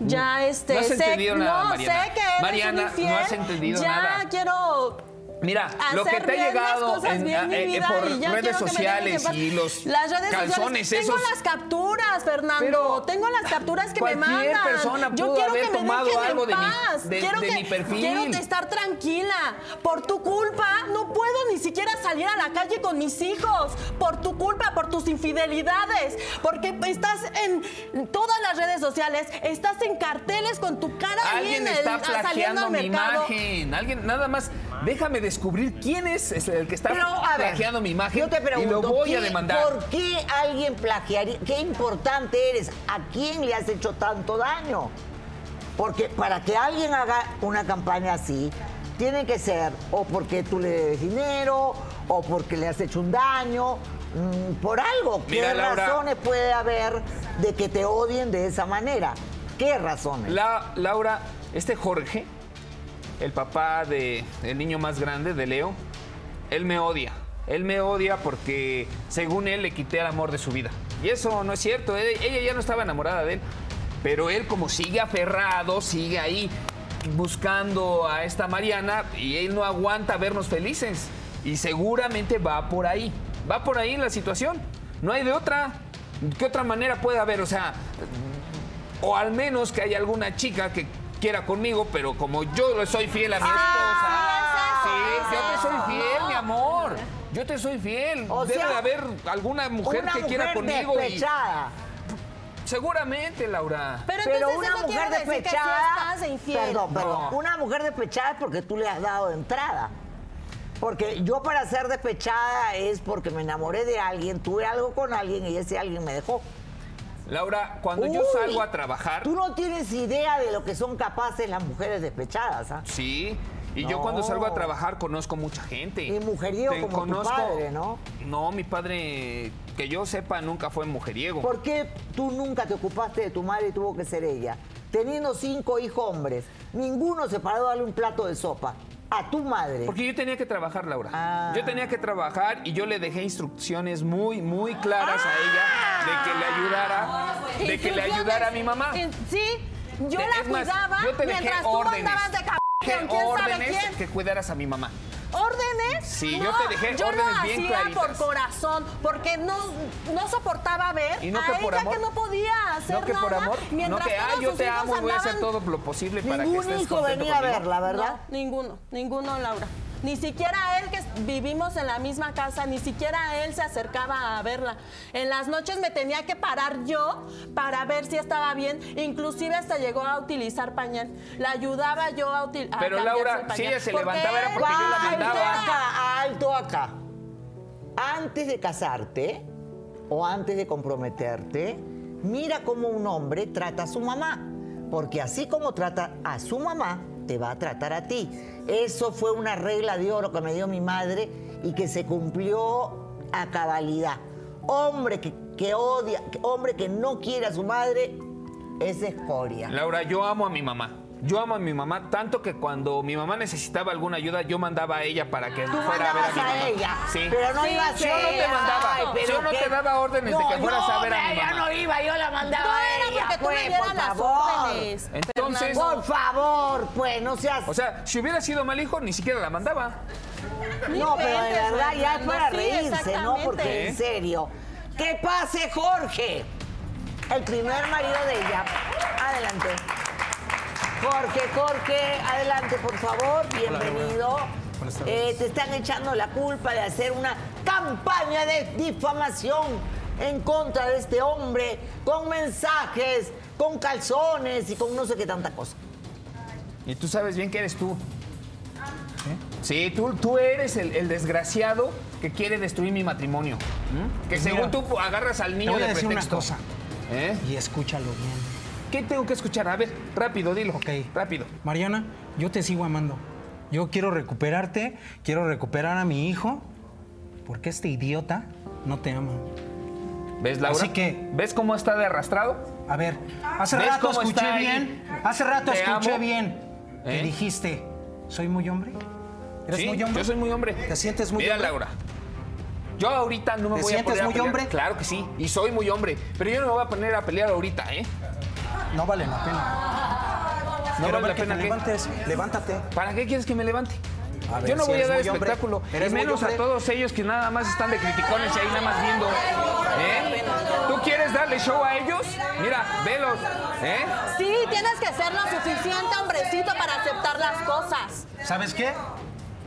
Ya este No has sé, entendido nada, no, Mariana. sé que eres Mariana, infiel. no has entendido ya nada. quiero Mira, lo que te ha llegado en- bien, mi eh, eh, vida, por redes sociales en y los las redes calzones sociales. esos. Tengo las capturas, Fernando. Pero tengo las capturas que me cualquier mandan. persona Yo pudo quiero haber que me tomado algo en de mi- paz. de- quiero de que, mi perfil. Quiero estar tranquila. Por tu culpa no puedo ni siquiera salir a la calle con mis hijos. Por tu culpa, por tus infidelidades. Porque estás en todas las redes sociales, estás en carteles con tu cara ahí Alguien en el- está saliendo al mi mercado. imagen. Alguien, nada más, déjame descubrir quién es el que está Pero, a ver, plagiando mi imagen yo te pregunto, y lo voy a ¿qué- demandar. ¿Por qué alguien plagiaría? ¿Qué importante eres? ¿A quién le has hecho tanto daño? Porque para que alguien haga una campaña así, tiene que ser o porque tú le debes dinero, o porque le has hecho un daño, mm, por algo. Mira, ¿Qué Laura. razones puede haber de que te odien de esa manera? ¿Qué razones? La, Laura, este Jorge, el papá de el niño más grande, de Leo, él me odia. Él me odia porque, según él, le quité el amor de su vida. Y eso no es cierto. Ella, ella ya no estaba enamorada de él. Pero él, como sigue aferrado, sigue ahí buscando a esta Mariana y él no aguanta vernos felices. Y seguramente va por ahí. Va por ahí la situación. No hay de otra. ¿Qué otra manera puede haber? O sea, o al menos que haya alguna chica que quiera conmigo, pero como yo soy fiel a mi esposa. sí, yo te soy fiel, mi amor. Yo te soy fiel. O Debe sea, de haber alguna mujer una que quiera conmigo. y- despechada. Seguramente, Laura. Pero, una eso mujer despechada. Perdón, perdón. No. Una mujer despechada es porque tú le has dado entrada. Porque yo para ser despechada es porque me enamoré de alguien, tuve algo con alguien y ese alguien me dejó. Laura, cuando yo salgo a trabajar. Tú no tienes idea de lo que son capaces las mujeres despechadas, ¿ah? Sí. Y yo cuando salgo a trabajar conozco mucha gente. Y mujeriego Te como tu padre, ¿no? No, mi padre, que yo sepa, nunca fue mujeriego. ¿Por qué tú nunca te ocupaste de tu madre y tuvo que ser ella? teniendo cinco hijos hombres, ninguno se paró a darle un plato de sopa a tu madre. Porque yo tenía que trabajar, Laura. Ah. Yo tenía que trabajar y yo le dejé instrucciones muy, muy claras a ella de que le ayudara, de que le ayudara a mi mamá. Sí, yo la más, cuidaba yo te dejé mientras tú órdenes. andabas de quién sabe órdenes quién. que cuidaras a mi mamá. ¿Órdenes? Sí, yo te dejé yo órdenes lo bien hacía claritas. por corazón, porque no, no soportaba ver ¿Y no a que por ella amor? que no podía hacer No que por nada, amor, no mientras que, ah, yo te amo y voy a hacer todo lo posible para que Ningún estés hijo contento venía a conmigo. verla, ¿verdad? No, ninguno, ninguno, Laura. Ni siquiera él, que vivimos en la misma casa, ni siquiera él se acercaba a verla. En las noches me tenía que parar yo para ver si estaba bien. Inclusive hasta llegó a utilizar pañal. La ayudaba yo a utilizar. Pero, Laura, si ella se levantaba era porque yo la Alto mandaba. acá, alto acá. Antes de casarte o antes de comprometerte, mira cómo un hombre trata a su mamá. Porque así como trata a su mamá, te va a tratar a ti. Eso fue una regla de oro que me dio mi madre y que se cumplió a cabalidad. Hombre que, que odia, hombre que no quiere a su madre, es escoria. Laura, yo amo a mi mamá. Yo amo a mi mamá tanto que cuando mi mamá necesitaba alguna ayuda, yo mandaba a ella para que Tú fuera a ver a mandabas mi a, mamá. ella, Sí. pero no Sí, iba a yo ser. no te mandaba, Ay, pero yo no qué- te daba órdenes de que fueras a ver a mi ella mamá. no iba, yo la mandaba No a era ella, porque tú pues, me dieras por las favor. órdenes. Entonces- Fernando. Por favor, pues, no seas... O sea, si hubiera sido mal hijo, ni siquiera la mandaba. no, pero de verdad ya es para sí, reírse, ¿no? Porque en serio. ¿Qué pase, Jorge? El primer marido de ella. Adelante. Jorge, Jorge, adelante, por favor. Bienvenido. Buenas. Eh, te están echando la culpa de hacer una campaña de difamación en contra de este hombre con mensajes, con calzones y con no sé qué tanta cosa. Y tú sabes bien que eres tú. Sí, tú, tú eres el, el desgraciado que quiere destruir mi matrimonio. ¿Mm? Que Pues según tú agarras al Te niño voy a de decir una cosa ¿Eh? y escúchalo bien. ¿Qué tengo que escuchar? A ver, rápido, dilo. Ok. Rápido. Mariana, yo te sigo amando. Yo quiero recuperarte, quiero recuperar a mi hijo, porque este idiota no te ama. ¿Ves, Laura? Así que- ¿Ves cómo está de arrastrado? A ver, hace ¿Ves rato cómo escuché está ahí? bien, hace rato Te escuché amo. bien que ¿Eh? dijiste, ¿soy muy hombre? ¿Eres Sí, muy hombre? Yo soy muy hombre. ¿Te sientes muy Mira, hombre? Laura. Yo ahorita no me ¿Te voy a sientes poner a muy pelear. hombre? Claro que sí. Y soy muy hombre. Pero yo no me voy a poner a pelear ahorita, ¿eh? No vale la pena. No vale la que pena te que- levantes, levántate. ¿Para qué quieres que me levante? A ver, Yo no si voy a dar espectáculo. Y menos a todos ellos que nada más están de criticones y ahí nada más viendo. ¿Eh? ¿Tú quieres darle show a ellos? Mira, velos. ¿Eh? Sí, tienes que ser lo suficiente hombrecito para aceptar las cosas. ¿Sabes qué?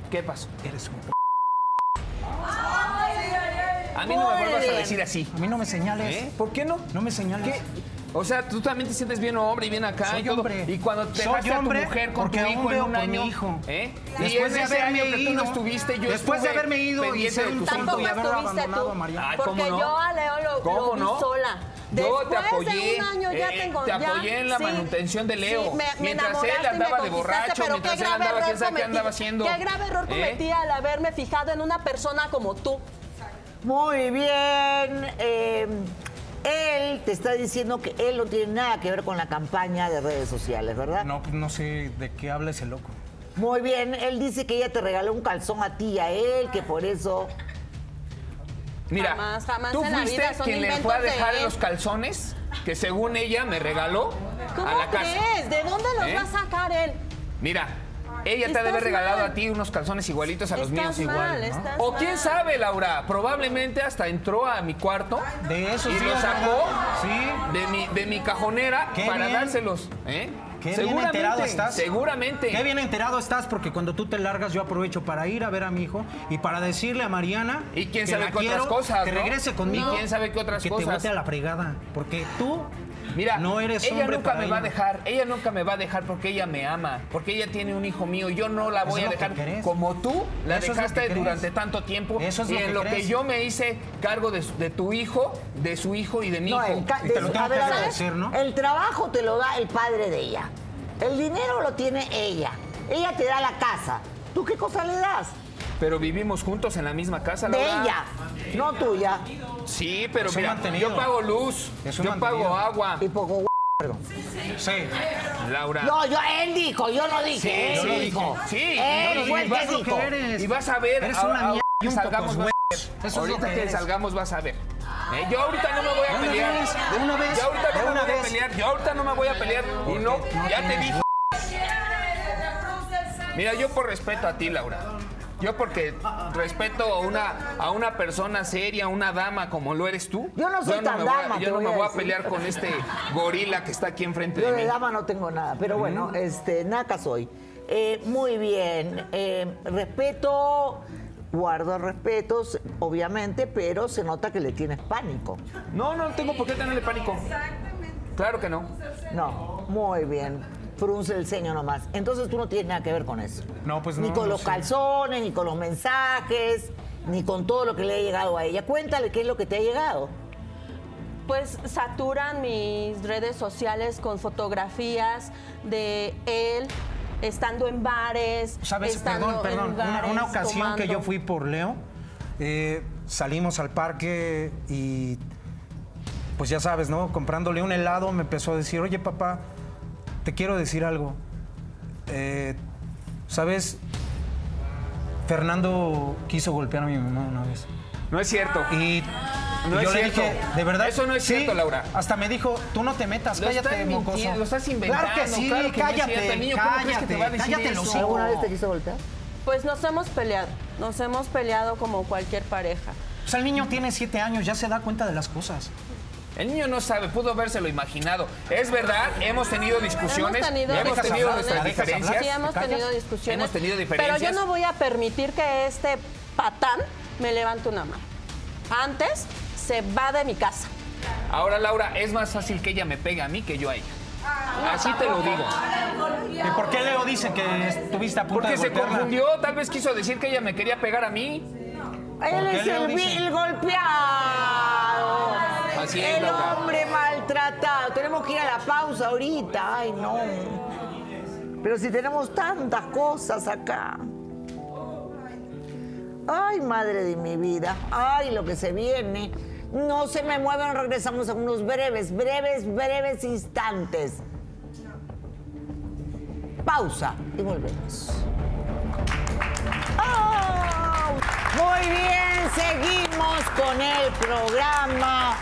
¿Qué pasó? Eres un p... A mí no me vuelvas a decir así. A mí no me señales. ¿Eh? ¿Por qué no? No me señales. ¿Qué? O sea, tú también te sientes bien hombre y bien acá Soy y todo. hombre. Y cuando te Soy vas a tu hombre mujer con tu hijo en un año, hijo. ¿eh? y Después en de ese haberme año que tú ido, no estuviste, yo después de haberme ido y ser Tampoco hijos. y haber estuviste abandonado tú. a Mariana. Ay, porque ¿cómo no? yo a Leo lo, ¿Cómo lo vi no? sola. Yo Después te apoyé, de un año ya eh, tengo, te ya- apoyé en la sí, manutención de Leo. sí, me- me Mientras él y andaba de borracho, pero mientras qué él grave andaba, error quién sabe qué cometí. andaba haciendo. Qué grave error ¿Eh? cometí al haberme fijado en una persona como tú. Muy bien. eh, él te está diciendo que él no tiene nada que ver con la campaña de redes sociales, ¿verdad? No, pues no sé de qué habla ese loco. Muy bien. Él dice que ella te regaló un calzón a ti y a él, que por eso. Mira, Jamás, jamás tú en la fuiste vida, son quien le fue a de dejar los calzones que según ella me regaló ¿Cómo a la casa. crees? ¿De dónde los ¿Eh? va a sacar él? Mira, ella te ha de haber Estás regalado mal. a ti unos calzones igualitos a los Estás míos mal, igual. ¿no? estás O mal. quién sabe, Laura, probablemente hasta entró a mi cuarto De esos y lo días, sacó. Sí. de mi de mi cajonera Qué para bien. dárselos, ¿eh? Qué bien seguramente, enterado estás. seguramente. Qué bien enterado estás porque cuando tú te largas yo aprovecho para ir a ver a mi hijo y para decirle a Mariana Y quién que sabe la qué otras cosas, que ¿no? regrese conmigo. Y quién sabe qué otras que cosas. te bote a la fregada porque tú Mira, no eres ella hombre nunca para me va a dejar, ella nunca me va a dejar porque ella me ama, porque ella tiene un hijo mío, yo no la voy a dejar como tú la Eso dejaste durante tanto tiempo Eso es y lo en que lo que yo me hice cargo de, de tu hijo, de su hijo y de mi No, hijo. el, ca- Y te lo tengo que ver, agradecer, ¿no? El trabajo te lo da el padre de ella. El dinero lo tiene ella. Ella te da la casa. ¿Tú qué cosa le das? Pero vivimos juntos en la misma casa, De Laura. ella, no tuya. Sí, pero Es un mira, mantenido. yo pago luz, Es un yo mantenido. pago agua. Y poco Sí. Laura. No, yo, él dijo, yo no dije, Sí, él yo lo dijo. Sí, él yo lo fue el dije. que Vas lo dijo. eres. Y vas a ver. Eres una mierda y que un salgamos, pocos vas a ver. huevos. Eso es lo ahorita que que eres. salgamos vas a ver. Eh, yo ahorita no me voy a De una pelear. vez, de una vez, Yo ahorita de no me una voy a vez. pelear. Yo ahorita no me voy a pelear. Y no, ya te dije. Mira, yo por respeto a ti, Laura. Yo porque respeto a una, a una persona seria, una dama como lo eres tú. Yo no soy tan me voy a- dama, te Yo no me a voy a pelear con este gorila que está aquí enfrente Yo de de mí. dama no tengo nada, pero bueno, este, naca soy. Eh, muy bien. eh, respeto, guardo respetos, obviamente, pero se nota que le tienes pánico. No, no tengo por qué tenerle pánico. Claro que no. No, muy bien. Frunce el ceño nomás. Entonces tú no tienes nada que ver con eso. No, pues Ni no, con no los sé. calzones, ni con los mensajes, ni con todo lo que le ha llegado a ella. Cuéntale qué es lo que te ha llegado. Pues saturan mis redes sociales con fotografías de él estando en bares. ¿Sabes? estando Perdón, perdón. en Una, bares, una ocasión que yo fui por Leo, eh, salimos al parque y, pues ya sabes, ¿no? Comprándole un helado, me empezó a decir, oye papá, te quiero decir algo. Eh, ¿Sabes? Fernando quiso golpear a mi mamá una vez. No es cierto. Y No yo es le cierto. dije, de verdad. Eso no es Sí, cierto, Laura. Hasta me dijo, tú no te metas, Lo cállate, estás mocoso. lo estás inventando, Claro que sí, claro que no es cállate, cierto. El niño, ¿cómo crees que cállate, te va a decir cállate eso? los ¿Alguna hijos. vez te quiso voltear? Pues nos hemos peleado. Nos hemos peleado como cualquier pareja. O sea, el niño tiene siete años, ya se da cuenta de las cosas. El niño no sabe, pudo habérselo imaginado. Es verdad, hemos tenido discusiones, Hemos tenido hemos discusiones. tenido ¿La nuestras diferencias. Sí, hemos tenido discusiones. Hemos tenido diferencias. Pero yo no voy a permitir que este patán me levante una mano. Antes se va de mi casa. Ahora, Laura, es más fácil que ella me pegue a mí que yo a ella. Así te lo digo. ¿Y por qué Leo dice que estuviste a punto Porque de se confundió, tal vez quiso decir que ella me quería pegar a mí. Él es el, el golpeado. El hombre maltratado. Tenemos que ir a la pausa ahorita. Ay, no. Pero si tenemos tantas cosas acá. Ay, madre de mi vida. Ay, lo que se viene. No se me muevan, regresamos en unos breves, breves, breves instantes. Pausa y volvemos. ¡Oh! Muy bien, seguimos con el programa.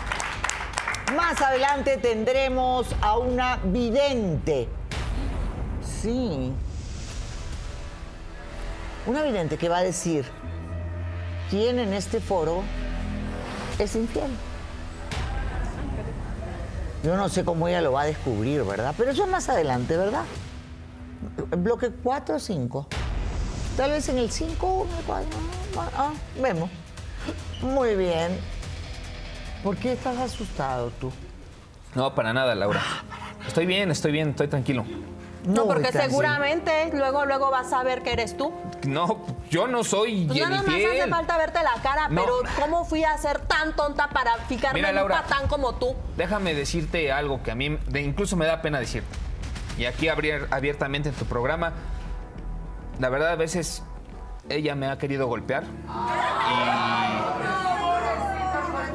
Más adelante tendremos a una vidente. Sí. Una vidente que va a decir quién en este foro es infiel. Yo no sé cómo ella lo va a descubrir, ¿verdad? Pero eso más adelante, ¿verdad? Bloque 4 o 5. Tal vez en el 5 Ah, vemos. Muy bien. ¿Por qué estás asustado tú? No, para nada, Laura. Estoy bien, estoy bien, estoy tranquilo. No, porque seguramente luego luego vas a ver que eres tú. No, yo no soy Pues nada más hace falta verte la cara, No. pero ¿cómo fui a ser tan tonta para fijarme Mira, en un Laura. patán como tú? Déjame decirte algo que a mí de- incluso me da pena decirte. Y aquí abrir abiertamente en tu programa, la verdad a veces ella me ha querido golpear. Y,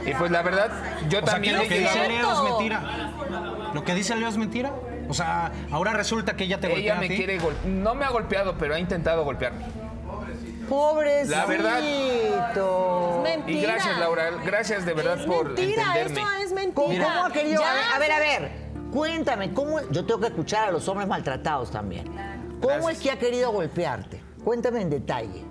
y pues la verdad, yo O sea, que también lo que dice Leo es mentira. Lo que dice Leo es mentira. O sea, ahora resulta que ella te golpea Ella me a ti. quiere gol- no me ha golpeado, pero ha intentado golpearme. Pobrecito. La verdad. Mentira. Y gracias, Laura, gracias de verdad Es por mentira, entenderme. eso es ¿Cómo, mentira. cómo ha querido? Ya A ver, a ver, a sé. ver. Cuéntame, ¿cómo? Yo tengo que escuchar a los hombres maltratados también. ¿Cómo Gracias. es que ha querido golpearte? Cuéntame en detalle.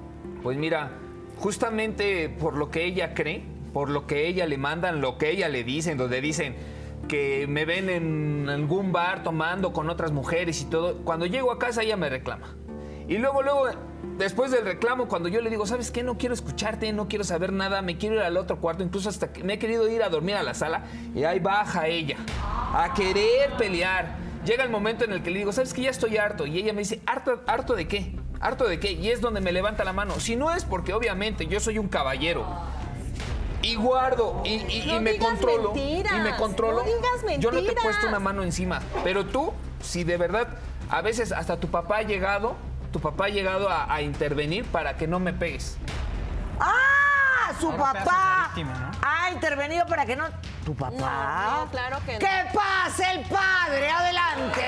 Pues mira, justamente por lo que ella cree, por lo que ella le mandan, lo que ella le dicen, donde dicen que me ven en algún bar tomando con otras mujeres y todo, cuando llego a casa ella me reclama. Y luego, luego, después del reclamo, cuando yo le digo, ¿sabes qué? No quiero escucharte, no quiero saber nada, me quiero ir al otro cuarto, incluso hasta que me he querido ir a dormir a la sala, y ahí baja ella, a querer pelear. Llega el momento en el que le digo, ¿sabes qué? Ya estoy harto. Y ella me dice, ¿harto, harto de qué? ¿Harto de qué? Y es donde me levanta la mano. Si no es porque obviamente yo soy un caballero y guardo y, y- y No me controlo mentiras, y me controlo, no digas yo no te he mentiras. puesto una mano encima. Pero tú, si de verdad, a veces hasta tu papá ha llegado, tu papá ha llegado a, a intervenir para que no me pegues. ¡Ah! su Ahora papá víctima, ¿no? ha intervenido para que no. ¿Tu papá? No, no, claro que no. ¡Que pase el padre! ¡Adelante!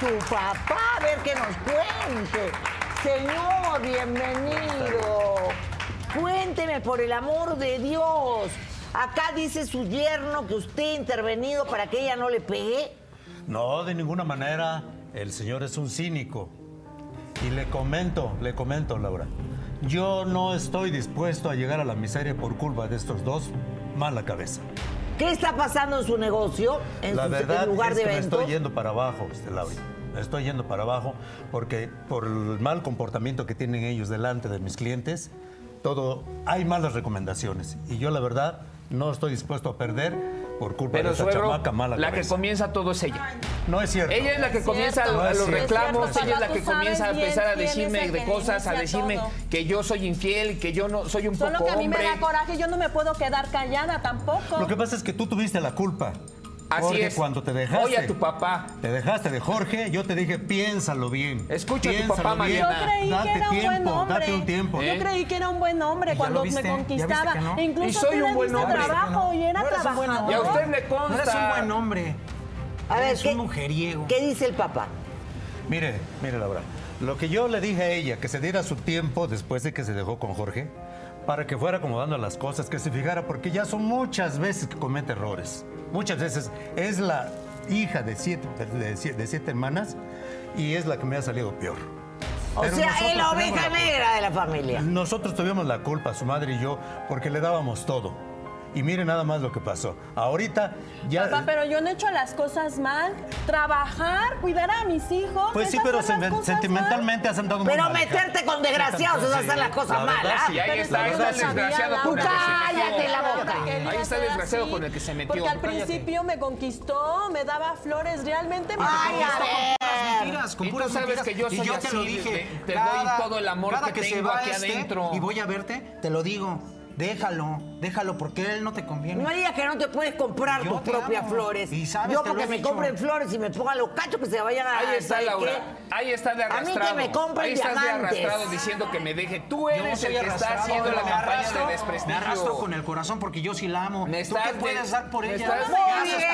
Tu papá, a ver que nos cuente. Señor, bienvenido. Cuénteme, por el amor de Dios. Acá dice su yerno que usted ha intervenido para que ella no le pegue. No, de ninguna manera. El señor es un cínico. Y le comento, le comento, Laura. Yo no estoy dispuesto a llegar a la miseria por culpa de estos dos. Mala cabeza. ¿Qué está pasando en su negocio? En la su verdad lugar es de que me eventos. estoy yendo para abajo, este, Laura. Me estoy yendo para abajo porque por el mal comportamiento que tienen ellos delante de mis clientes, todo hay malas recomendaciones. Y yo la verdad no estoy dispuesto a perder por culpa Pero de esa suegro, chamaca mala la que comienza todo es ella. No es cierto. Ella es la que Es comienza cierto. a No es los reclamos, cierto, ella es la que comienza a empezar a decirme de cosas, a decirme todo. que yo soy infiel, que yo no soy un Solo poco que a mí me da coraje, yo no me puedo quedar callada tampoco. Lo que pasa es que tú tuviste la culpa. Así Jorge, es. cuando te dejaste. Oye a tu papá. Te dejaste de Jorge, yo te dije, piénsalo bien. Escucha a tu Piénsalo papá, bien. Yo Mariana. creí Date que era un tiempo, buen hombre. date un tiempo. ¿Eh? Yo creí que era un buen hombre cuando me ¿Ya conquistaba. no? Incluso Y soy un buen hombre. trabajo y era No eres un buen trabajador. Y a usted le No eres un consta. buen hombre. A ver, Eres ¿qué, un mujeriego. ¿qué dice el papá? Mire, mire, Laura. Lo que yo le dije a ella, que se diera su tiempo después de que se dejó con Jorge, para que fuera acomodando las cosas, que se fijara, porque ya son muchas veces que comete errores. Muchas veces es la hija de siete, de siete, de siete hermanas y es la que me ha salido peor. O Pero sea, es la oveja negra de la familia. Nosotros tuvimos la culpa, su madre y yo, porque le dábamos todo. Y mire nada más lo que pasó. Ahorita ya... Papá, pero yo no he hecho las cosas mal. Trabajar, cuidar a mis hijos. Pues sí, pero sentimentalmente has andado muy Pero mal, meterte con desgraciados es hacer las cosas sí. Y ahí está, que el desgraciado con el que Laura. se metió. Cállate la boca. Que Ahí está el desgraciado así. con el que se metió. Porque al Cállate. principio me conquistó, me daba flores, realmente me Ay, a ver. Mentiras, con Y tú puras sabes mentiras. que yo Y soy yo te lo dije. te- te doy todo el amor cada que se tengo va aquí este adentro. Y voy a verte, te lo digo. Déjalo, déjalo, porque él no te conviene. No digas que no te puedes comprar Yo tus te propias amo. flores. Y sabes, Yo te lo porque he me dicho. compren flores y me pongan los cachos que se vayan a... Ahí está ¿sabes Laura. qué? Ahí está de A mí que arrastrado. me compren Ahí estás de diamantes. arrastrado diciendo que me deje. Tú Yo eres soy el que está arrastrado, haciendo la me campaña arrastro, de desprestigio. Me arrastro con el corazón porque yo sí la amo. Me ¿Tú qué puedes de- dar por me ella? estás- Muy Gracias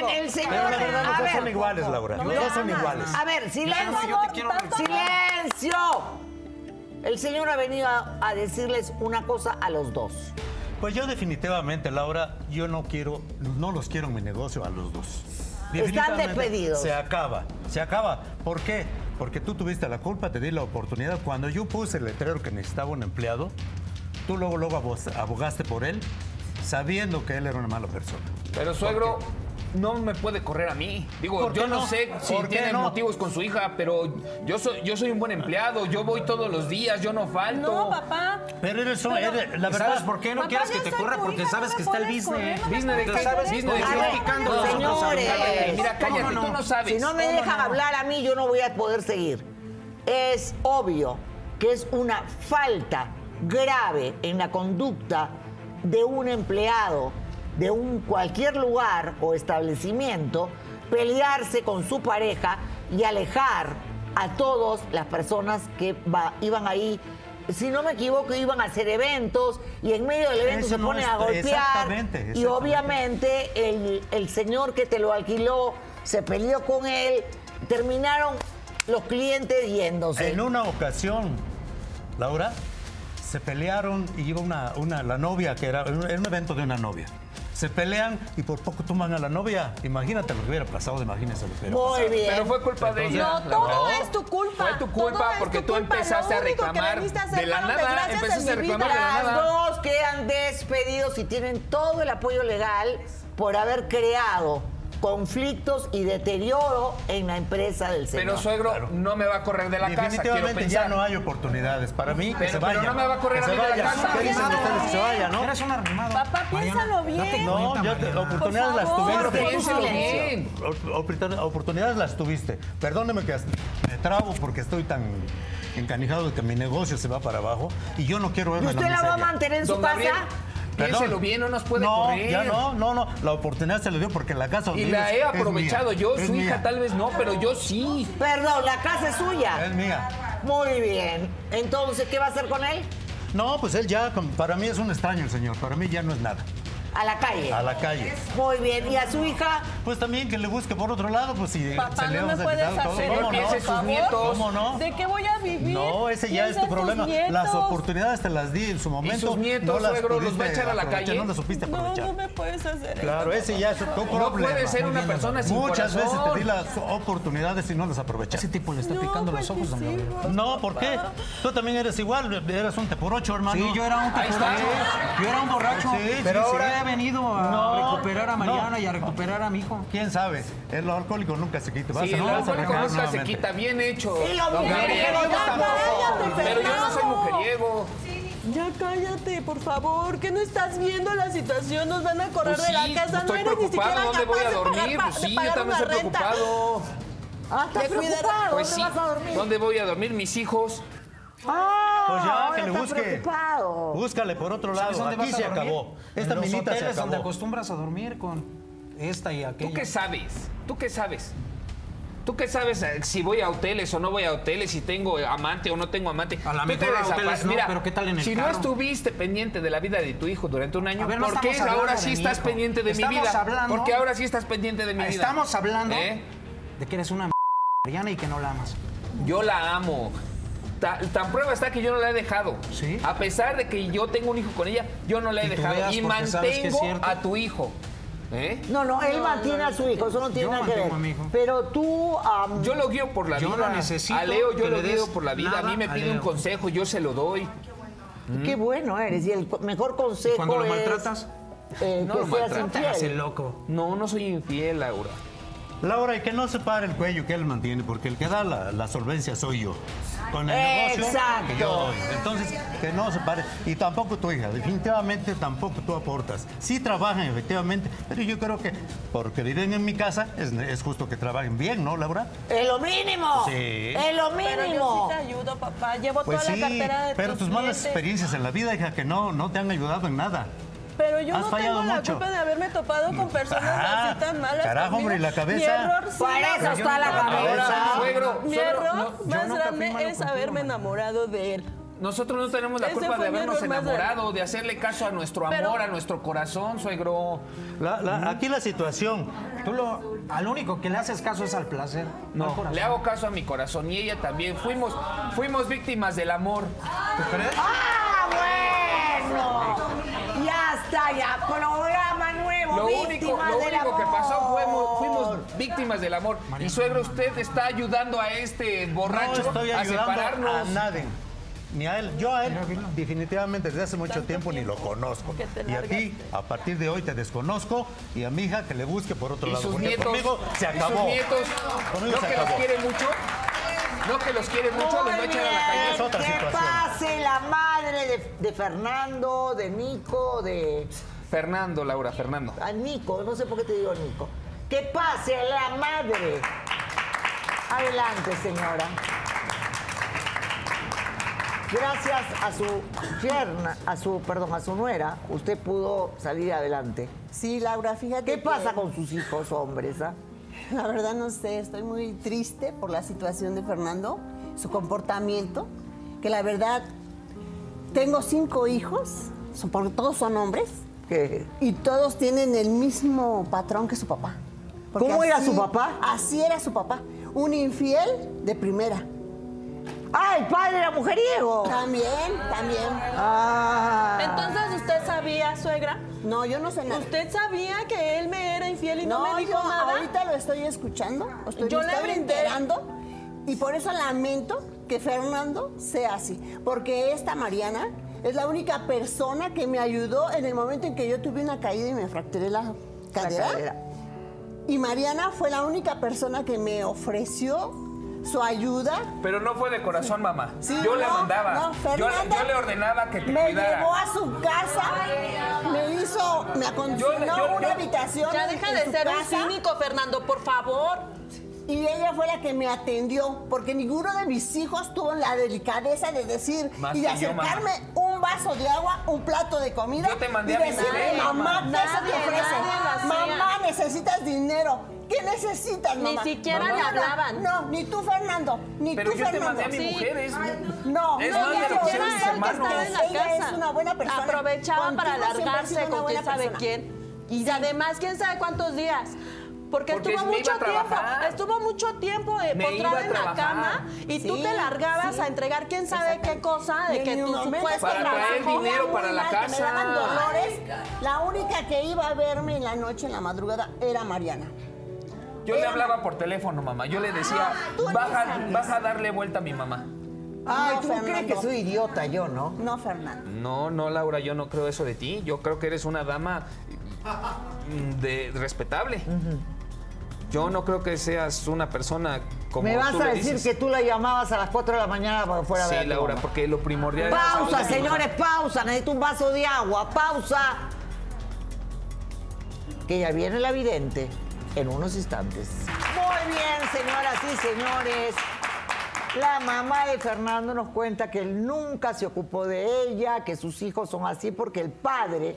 por bien, el señor... Pero la verdad los a dos ver, son iguales, Laura. no Los dos son iguales. A ver, Yo silencio. te quiero tanto- ¡Silencio! El señor ha venido a, a decirles una cosa a los dos. Pues yo definitivamente, Laura, yo no quiero, no los quiero en mi negocio a los dos. Definitivamente despedidos. Se acaba, se acaba. ¿Por qué? Porque tú tuviste la culpa, te di la oportunidad. Cuando yo puse el letrero que necesitaba un empleado, tú luego, luego abogaste por él, sabiendo que él era una mala persona. Pero suegro, no me puede correr a mí. Digo, ¿Por yo no, no? sé si ¿Por qué tiene no? motivos con su hija, pero yo soy, yo soy un buen empleado. Yo voy todos los días, yo no falto. No, papá. Pero eres, Pero- eres- la ¿Y verdad, ¿Sabes por qué no quieres que te corra? Porque hija, sabes no que está el business. correr, Business de hacer Business de picando señores. Mira, cállate, tú no sabes. Si no me ¿Cómo dejan no? hablar a mí, yo no voy a poder seguir. Es obvio que es una falta grave en la conducta de un empleado de un cualquier lugar o establecimiento pelearse con su pareja y alejar a todas las personas que va- iban ahí. Si no me equivoco, iban a hacer eventos y en medio del evento Eso se no ponen es- a golpear. exactamente, Y obviamente el, el señor que te lo alquiló se peleó con él, terminaron los clientes yéndose. En una ocasión, Laura, se pelearon y iba una, una, la novia, que era, era un evento de una novia. Se pelean y por poco toman a la novia. Imagínate lo que hubiera pasado, imagínate lo que hubiera Muy pasado. bien. Pero fue culpa de ella. No, todo es tu culpa. Fue tu Todo culpa es porque tu tú culpa. empezaste Lo a reclamar de la nada. Empezaste a reclamar de la vida. Las nada. dos quedan despedidos y tienen todo el apoyo legal por haber creado conflictos y deterioro en la empresa del señor. Pero suegro no me va a correr de la casa, quiero Definitivamente pensar. ya no hay oportunidades. Para mí, que Pero- se pero vaya. no me va a correr Que a se mí de la casa. ¿Qué dicen ustedes? Que se vaya, ¿no? Eres un arrimado. Papá, piénsalo bien. No, No, ya te- oportunidades las tuviste. favor. bien. Op- oportun- Oportunidades las tuviste. Perdóneme que me trabo porque estoy tan encanijado de que mi negocio se va para abajo y yo no quiero ¿Y verme en usted la va a mantener en su Don Gabriel, casa? Perdón. Piénselo bien, no nos puede no, correr. ya no, no, no. La oportunidad se le dio porque la casa Y la he aprovechado yo, es su hija tal vez no, pero yo sí. Perdón, la casa es suya. Es mía. Muy bien. Entonces, ¿qué va a hacer con él? No, pues él ya, para mí es un extraño el señor, para mí ya no es nada. A la calle. A la calle. Muy bien. ¿Y a su hija? Pues también que le busque por otro lado, pues si Papá, se le no me puedes hacer ¿Cómo eso, no? por favor. ¿Cómo no? ¿De qué voy a vivir? No, ese ya es tu problema. nietos. Las oportunidades te las di en su momento. sus nietos, no las suegro, los va a echar a la calle? No las supiste No, aprovechar. no me puedes hacer Claro, eso. ese ya es tu problema. No puede ser una persona sin Muchas corazón. veces te di las oportunidades y no las aprovechaste. Ese tipo le está No, picando los pues ojos, don Gabriel. por No, ¿por qué? Tú también eres igual, eres un te por ocho, hermano. Sí, yo era un Ahí teporocho. está. Yo era un borracho. Sí, pero sí, ahora sí. he venido a No, recuperar a Mariana no. y a recuperar a mi hijo. ¿Quién sabe? El alcohólico nunca se quita. Sí, el alcohólico nunca se nuevamente. quita, bien hecho. Sí, lo mismo, Gabriel, pero yo ya tampoco. cállate, Pero yo no soy mujeriego. Ya cállate, por favor, que no estás viendo la situación, nos van a correr Pues de la sí, casa, estoy no eres ni preocupado, siquiera ¿dónde voy a capaz de dormir? pagar pa- Pues de sí, yo pagar también una estoy renta. preocupado. Ah, ¿estás preocupado? Pues ¿Dónde sí. vas a dormir? ¿Dónde voy a dormir? Mis hijos. Ah, Pues ya, ahora que le está busque. preocupado. Búscale por otro ¿Sabes lado. dónde Aquí vas a se dormir? acabó. En Esta los minita se hoteles donde acabó. acostumbras a dormir con esta y aquella. ¿Tú qué sabes? ¿Tú qué sabes? ¿Tú qué sabes eh, si voy a hoteles o no voy a hoteles, si tengo amante o no tengo amante? A la Tú te mejor a desapa- hoteles no, Mira, pero ¿qué tal en el si no carro? estuviste pendiente de la vida de tu hijo durante un año, A ver, no ¿por qué estamos hablando ahora de sí mi estás hijo. pendiente de mi Estamos vida? hablando- Porque ahora sí estás pendiente de mi vida. Estamos hablando ¿Eh? de que eres una m- Mariana y que no la amas. Yo la amo. Ta- Tan, prueba está que yo no la he dejado. Sí. A pesar de que yo tengo un hijo con ella, yo no la he Y dejado. Y mantengo a tu hijo. ¿Eh? No, no, él mantiene a su hijo, eso no tiene Yo nada que ver. mantengo a mi hijo. Pero tú, Yo lo guío por la Yo vida. no necesito a Leo yo lo guío por la vida. A mí me pide un consejo, yo se lo doy. qué bueno eres. Y el mejor consejo Cuando lo es, maltratas, eh, No que lo seas maltratas. el loco. No, no soy infiel, Laura. Laura, y que no se pare el cuello que él mantiene, porque el que da la, la solvencia soy yo. Con el negocio Exacto. que yo doy. Entonces, que no se pare. Y tampoco tu hija, definitivamente tampoco tú aportas. Sí trabajan, efectivamente, pero yo creo que porque viven en mi casa, es, es justo que trabajen bien, ¿no, Laura? Es lo mínimo. Sí. Es lo Pero yo mínimo. sí te ayudo, papá. Llevo Pues toda sí, la cartera de pero tus malas clientes. experiencias en la vida, hija, que no, no te han ayudado en nada. Pero yo Has no tengo la mucho. culpa de haberme topado con personas Ah, así tan malas. carajo, hombre, ¿y la cabeza? Mi error sí, la eso está la cabeza. Suegro, Mi error no, yo más grande es haberme enamorado de él. nosotros no tenemos la Ese culpa de habernos enamorado, de hacerle caso a nuestro amor, Pero- a nuestro corazón, suegro. La- la- aquí la situación, Tú lo, al único que le haces caso es al placer. no al le hago caso a mi corazón y ella también. Fuimos, fuimos víctimas del amor. ¿Tú crees? ¡Ah, bueno! Ya está, ya. Programa nuevo. Lo único, lo del único que pasó amor. fuimos, fuimos víctimas del amor. Y suegro, usted está ayudando a este no borracho estoy a ayudando a separarnos. nadie. Ni a él. Yo a él definitivamente desde hace mucho tiempo ni lo conozco. Y a ti, a partir de hoy te desconozco. Y a mi hija que le busque por otro Y lado. sus nietos, conmigo se y acabó. sus nietos, Conmigo no se que los acabó. quiere mucho, no que los quiere mucho, los va a Muy echar a la calle. es otra que situación. pase la madre de, de Fernando, de Nico, de... Fernando, Laura, Fernando. A Nico, no sé por qué te digo Nico. Que pase la madre. Adelante, señora. Gracias a su yerna, a su, perdón, a su nuera, usted pudo salir adelante. Sí, Laura, fíjate. ¿Qué que- pasa con sus hijos hombres? ah? [LAUGHS] La verdad no sé, estoy muy triste por la situación de Fernando, su comportamiento, que la verdad tengo cinco hijos, porque todos son hombres, ¿Qué? y todos tienen el mismo patrón que su papá. Porque ¿Cómo era su papá? Así era su papá, un infiel de primera. ¡Ah, el padre era mujeriego! También, también. Ah. Entonces, ¿usted sabía, suegra? No, yo no sé nada. ¿Usted sabía que él me era infiel y no, me dijo yo nada? ahorita lo estoy escuchando, estoy, Yo le estoy brindé- enterando y por eso lamento que Fernando sea así, porque esta Mariana es la única persona que me ayudó en el momento en que yo tuve una caída y me fracturé la cadera. cadera. Y Mariana fue la única persona que me ofreció su ayuda. Pero no fue de corazón, mamá. Sí, yo le mandaba. no, yo, le- Fernanda yo le ordenaba que te Me cuidara. llevó a su casa, me hizo, me acondicionó Yo le- yo- una yo- habitación. Ya deja en de ser un cínico, Fernando, por favor. Y ella fue la que me atendió, porque ninguno de mis hijos tuvo la delicadeza de decir Más y de que yo, acercarme un vaso de agua, un plato de comida. Yo te mandé y a mi decirme, bebé, mamá, mamá. ¿qué se te ofrece? Mamá, necesitas dinero. ¿Qué necesitas, Ni mamá? siquiera No, le no, hablaban. No, ni tú, Fernando. Ni Pero tú, yo te Fernando. mandé a mi Sí. mujer, es... No, Es no, más de ella lo que estaba en la Ella casa. es una buena persona. Aprovechaba Contigo para siempre ha sido largarse una con quién sabe persona. quién. Y además, quién sabe cuántos días. Porque, Porque estuvo mucho tiempo, estuvo mucho tiempo eh, postrada en la cama y tú te largabas sí. a entregar quién sabe qué cosa de que tu supuesto Para traer trabajo. dinero Muy para la mal, que casa. Me daban dolores. La única que iba a verme en la noche, en la madrugada, era Mariana. Yo le hablaba por teléfono, mamá. Yo le decía, no baja, a darle vuelta a mi mamá. Ay, No, tú Fernando. crees que soy idiota, yo, ¿no? No, Fernando. No, no, Laura, yo no creo eso de ti. Yo creo que eres una dama mm, de respetable. Yo no creo que seas una persona como Me vas tú a le decir dices. que tú la llamabas a las 4 de la mañana para fuera Sí, de la Laura, porque lo primordial Pausa, señores, pausa. Necesito un vaso de agua. Pausa. Que ya viene la vidente en unos instantes. Muy bien, señoras y señores. La mamá de Fernando nos cuenta que él nunca se ocupó de ella, que sus hijos son así porque el padre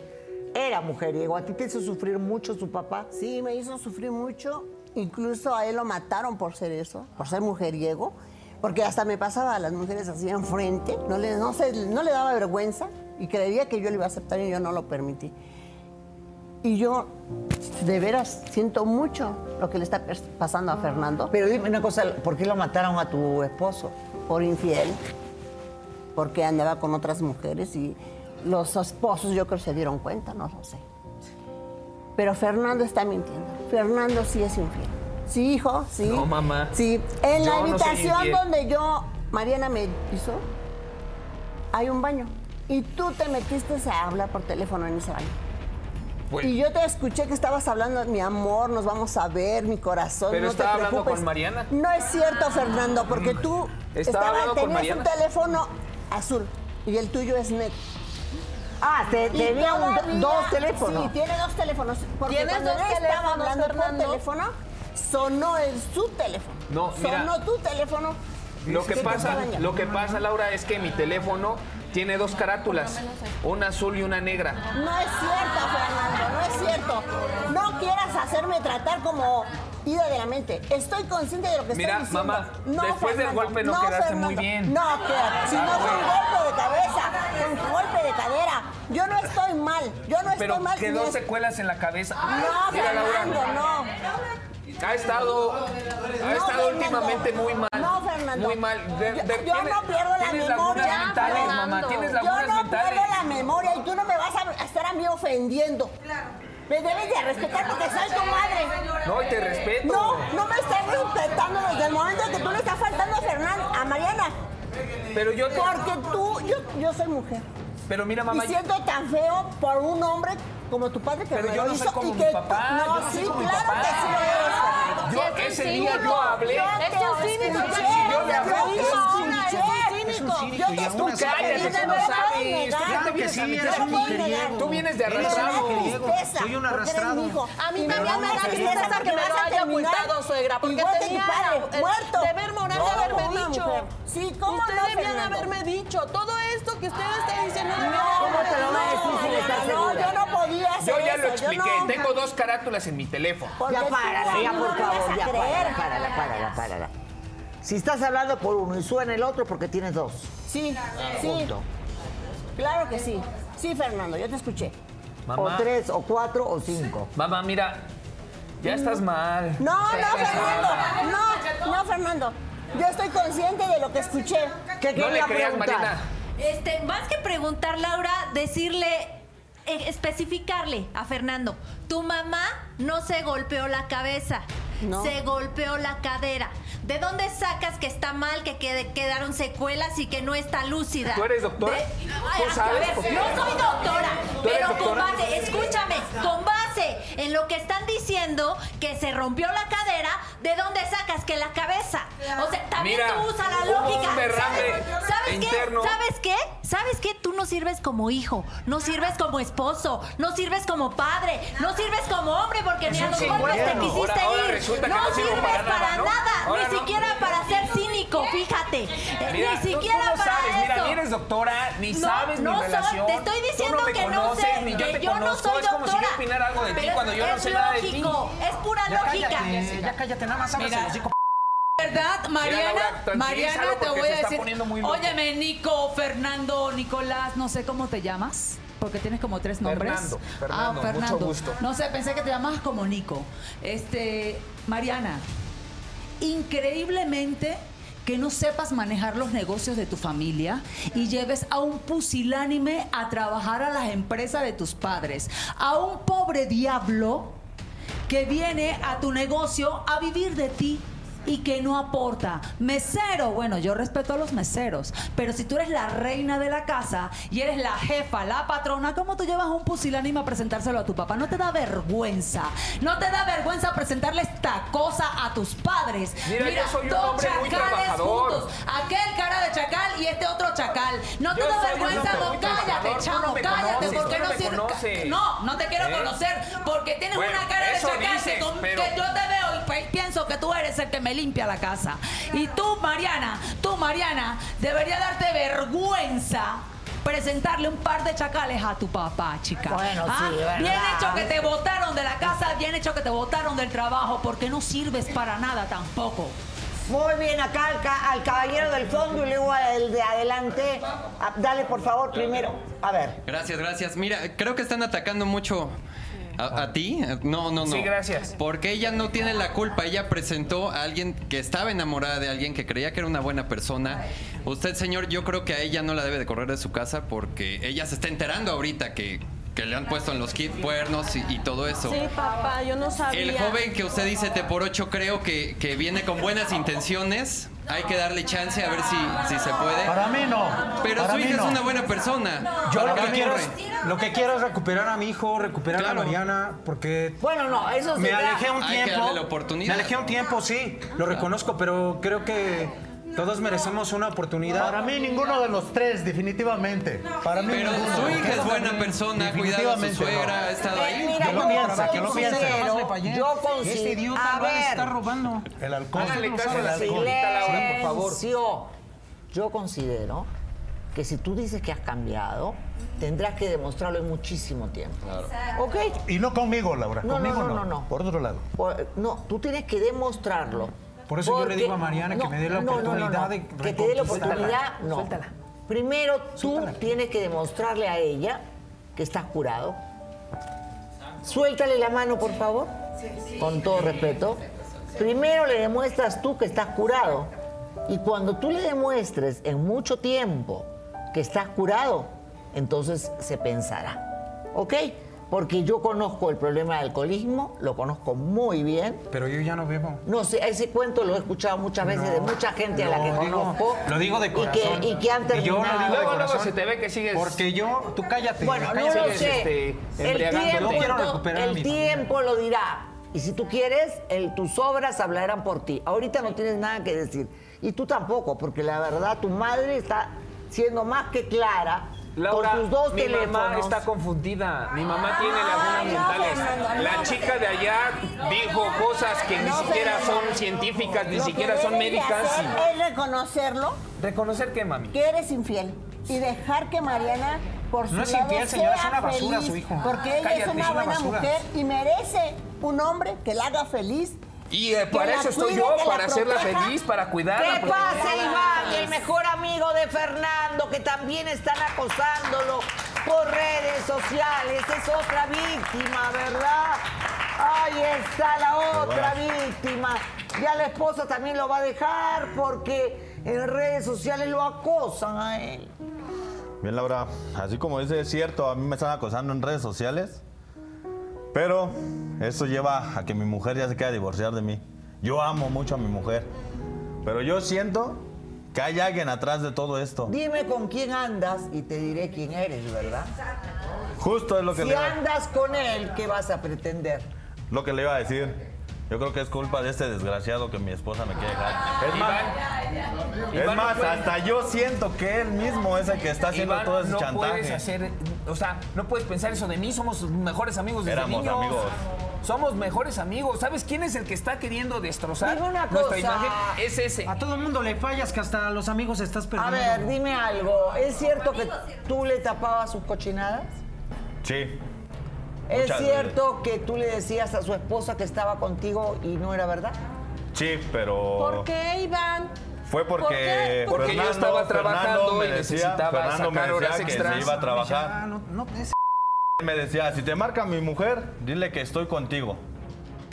era mujeriego. ¿A ti te hizo sufrir mucho su papá? Sí, me hizo sufrir mucho. Incluso a él lo mataron por ser eso, por ser mujeriego. Porque hasta me pasaba a las mujeres así enfrente. No le, no, le daba vergüenza y creía que yo le iba a aceptar y yo no lo permití. Y yo, de veras, siento mucho lo que le está pasando a Fernando. Pero dime una cosa, ¿por qué lo mataron a tu esposo? Por infiel. Porque andaba con otras mujeres y los esposos yo creo que se dieron cuenta, no lo sé. Pero Fernando está mintiendo. Fernando sí es infiel. Sí, hijo, sí. No, mamá. Sí. En la Yo habitación donde yo, Mariana me hizo, hay un baño. Y tú te metiste a hablar por teléfono en ese baño. Pues, Y yo te escuché que estabas hablando, mi amor, nos vamos a ver, mi corazón. Pero no te estaba hablando preocupes". con Mariana. Mm. No es cierto, Fernando, porque tú Estaba hablando tenías un teléfono azul y el tuyo es negro. Ah, te, Y tenía un- dos teléfonos. Sí, tiene dos teléfonos. Porque ¿Tienes cuando dos él estaba teléfonos, hablando Fernando? por teléfono, sonó el su teléfono. No, mira. Sonó tu teléfono. Lo que pasa, lo que pasa, Laura, es que mi teléfono tiene dos carátulas, una azul y una negra. No es cierto, Fernando, no es cierto. No quieras hacerme tratar como ida de la mente. Estoy consciente de lo que Mira, estoy diciendo. mamá, después del golpe no quedaste muy bien. No, que si no fue un golpe de cabeza, fue un golpe de cadera. Yo no estoy mal, yo no Pero estoy mal. quedó ni es- secuelas en la cabeza. No, Mira, Laura, Fernando, no. Ha estado, ha No, estado Fernando. últimamente muy mal. No, Fernando. Muy mal. De- Yo- de- yo tienes- no pierdo la memoria, lagunas mentales, Fernando. mamá. Tienes Yo no mentales. pierdo la memoria y tú no me vas a estar a mí ofendiendo. Me debes de respetar porque soy tu madre. No, te respeto. No, no me estás respetando desde el momento que tú le estás faltando a Fernando, a Mariana. Pero yo te- Porque tú, yo, yo soy mujer. Pero mira, mamá, y siento tan feo por un hombre como tu padre que Pero me yo lo no hizo soy como y mi que papá, tú- yo no, soy sí, mi claro papá. que sí lo eres. Yo ese día cínico. yo hablé. Yo Es un cínico, escuché, es un yo le hablé. yo te Es un cínico. Yo te así- Cállate, tú no sabes. Tú Claro que sí, a mi eres un mujeriego. Tú vienes de arrastrado. Soy un arrastrado. A mí también me da tristeza que me lo haya ocultado, suegra, porque tenía muerto. deber moral de haberme dicho. Sí, ¿cómo Usted no, debían haberme dicho. Todo esto que usted está diciendo. No, ¿Cómo te lo va a decir si le estás no, segura? yo no Yo ya eso, lo expliqué. no. Tengo dos carátulas en mi teléfono. Porque Ya párala, ya por favor, ya párala, párala, párala, párala. Si estás hablando por uno y suena el otro porque tienes dos. Sí, sí, Punto. claro que sí. Sí, Fernando, yo te escuché. O tres, o cuatro, o cinco. Mamá, mira, ya estás mal. No, no, Fernando. No, no, Fernando. Yo estoy consciente de lo que escuché. ¿Qué No le creas, preguntar? Este, más que preguntar, Laura, decirle, especificarle a Fernando, tu mamá no se golpeó la cabeza, No. se golpeó la cadera. ¿De dónde sacas que está mal, que quede- quedaron secuelas y que no está lúcida? ¿Tú eres doctora? De- Ay, ¿Tú a ver, no soy doctora, ¿Tú eres pero con base, escúchame, con base en lo que están diciendo que se rompió la cadera, ¿de dónde sacas que la cabeza? O sea, también Mira, tú usa la lógica. ¿Sabes, ¿sabes interno. qué? ¿Sabes qué? ¿Sabes qué? Tú no sirves como hijo, no sirves como esposo, no sirves como padre, no sirves como hombre porque ni a los golpes te quisiste Ahora- ahora ir. Resulta que no sirvo sirves para para nada, ¿no? nada, Ahora ni no. siquiera para ser cínico, fíjate. Eh, Mira, ni tú- tú siquiera no para sabes, mira, ni eres doctora, ni No, sabes no mi soy, relación. te estoy Tú diciendo no me que no sé, ni yo que te yo no soy es como si yo doctora. opinara algo de ti Pero cuando yo no es sé nada de ti. lógico, es pura Ya lógica. cállate, ya cállate, nada más el hocico. ¿Verdad, Mariana? Laura, Mariana, te voy a decir. Óyeme, Nico, Fernando, Nicolás, no sé cómo te llamas. Porque tienes como tres nombres. Fernando, Fernando, ah, mucho Fernando. gusto. No sé, pensé que te llamabas como Nico. Este, Mariana, increíblemente que no sepas manejar los negocios de tu familia y lleves a un pusilánime a trabajar a las empresas de tus padres, a un pobre diablo que viene a tu negocio a vivir de ti y que no aporta. Mesero, bueno, yo respeto a los meseros, pero si tú eres la reina de la casa y eres la jefa, la patrona, ¿cómo tú llevas un pusilánime a presentárselo a tu papá? No te da vergüenza. No te da vergüenza presentarle esta cosa a tus padres. Mira, yo soy dos chacales juntos. Aquel cara de chacal y este otro chacal. No te Yo da vergüenza, no, cállate, chamo, no cállate, conoces, porque no sirve. No, no te quiero ¿Eh? conocer, porque tienes Bueno, una cara de chacal que, con- pero- que yo te pienso que tú eres el que me limpia la casa. Y tú, Mariana, tú, Mariana, debería darte vergüenza presentarle un par de chacales a tu papá, chica. Bueno, ¿Ah? sí, ¿verdad? Bien hecho que te botaron de la casa, bien hecho que te botaron del trabajo, porque no sirves para nada tampoco. Muy bien, acá al, ca- al caballero del fondo y luego al de adelante. Ah, dale, por favor, primero. A ver. Gracias, gracias. Mira, creo que están atacando mucho a, a ti. No, no, no. Sí, gracias. Porque ella no tiene la culpa. Ella presentó a alguien que estaba enamorada de alguien que creía que era una buena persona. Usted, señor, yo creo que a ella no la debe de correr de su casa porque ella se está enterando ahorita que, que le han puesto en los kits cuernos y, y todo eso. Sí, papá, yo no sabía. El joven que usted dice te por ocho creo que, que viene con buenas intenciones. Hay que darle chance a ver si, si se puede. Para mí no. Pero Para su hija no. es una buena persona. Yo ¿Para lo que, quiero es, lo que quiero es recuperar a mi hijo, recuperar Claro. a Mariana, porque Bueno, no, eso me se da- alejé un Hay que tiempo. darle la oportunidad. Me alejé un tiempo, sí, lo reconozco, pero creo que todos merecemos una oportunidad. Para mí ninguno de los tres, definitivamente. Para mí Pero ninguno. su hija es buena persona, cuidado a su Definitivamente suegra, no. ha estado Eh, ahí. mira, Que lo yo piensa, que lo piensa. yo considero, Este idiota a ver, robando. El alcohol. Háganle caso a la El alcohol. señorita Laura, por favor. Yo considero que si tú dices que has cambiado, tendrás que demostrarlo en muchísimo tiempo. ¿Ok? Y no conmigo, Laura. No, no, conmigo no, no, no, no. Por otro lado. Por- no, tú tienes que demostrarlo. Por eso yo le digo a Mariana que me dé la oportunidad de Que te dé la oportunidad, no. Primero tú tienes que demostrarle a ella que estás curado. Suéltale la mano, por favor. Con todo respeto. Primero le demuestras tú que estás curado. Y cuando tú le demuestres en mucho tiempo que estás curado, entonces se pensará. ¿Ok? Porque yo conozco el problema del alcoholismo, lo conozco muy bien. Pero yo ya no bebo. No sé, ese cuento lo he escuchado muchas veces de mucha gente a la que digo- conozco. Lo digo de y corazón. que, y que han Y yo lo digo de Luego, se te ve que sigues- Porque yo, tú cállate. Bueno, no lo sé. este, el tiempo, Yo quiero ento- recuperar a el mi tiempo lo dirá. Y si tú quieres, el- tus obras hablarán por ti. Ahorita no tienes nada que decir. Y tú tampoco, porque la verdad tu madre está siendo más que clara Laura, con tus dos mi teléfonos. mamá está confundida. Mi mamá tiene lagunas no, mentales. no, no, La no. chica de allá dijo cosas que ni siquiera son científicas, ni siquiera son médicas. es reconocerlo, ¿Reconocer qué, mami? que eres infiel y dejar que Mariana por su No es lado infiel, señora, es una basura feliz, su hijo. Porque ella Cállate, es una buena mujer y merece un hombre que la haga feliz. Y eh, para eso estoy cuide, yo, para hacerla feliz, para cuidarla. ¿Qué pasa. Iván? El mejor amigo de Fernando, que también están acosándolo por redes sociales. Es otra víctima, ¿verdad? Ahí está la otra víctima. Ya la esposa también lo va a dejar porque en redes sociales lo acosan a él. Bien, Laura, así como dice, es cierto, a mí me están acosando en redes sociales, pero eso lleva a que mi mujer ya se quiera divorciar de mí. Yo amo mucho a mi mujer, pero yo siento que hay alguien atrás de todo esto. Dime con quién andas y te diré quién eres, ¿verdad? Justo es lo que, Si le iba, andas con él, ¿qué vas a pretender? lo que le iba a decir. Yo creo que es culpa de este desgraciado que mi esposa me quiere dejar. Es más, Iván, es no más puede- hasta yo siento que él mismo es el que está haciendo Iván, todo ese no chantaje. puedes hacer, o sea, no puedes pensar eso de mí, somos mejores amigos desde Éramos niños. amigos. Somos mejores amigos. ¿Sabes quién es el que está queriendo destrozar Dime una nuestra imagen? Es ese. A todo el mundo le fallas que hasta a los amigos estás A perdiendo. ver, dime algo. ¿Es cierto que tú le tapabas sus cochinadas? Sí. ¿Es cierto que tú le decías a su esposa que estaba contigo y no era verdad? Sí, pero. ¿Por qué, Iván? Fue ¿Por porque, qué? Porque yo estaba trabajando me y necesitaba Fernando me sacar decía horas que extras. se iba a trabajar. Ah, no, no, me decía, si te marca mi mujer, dile que estoy contigo.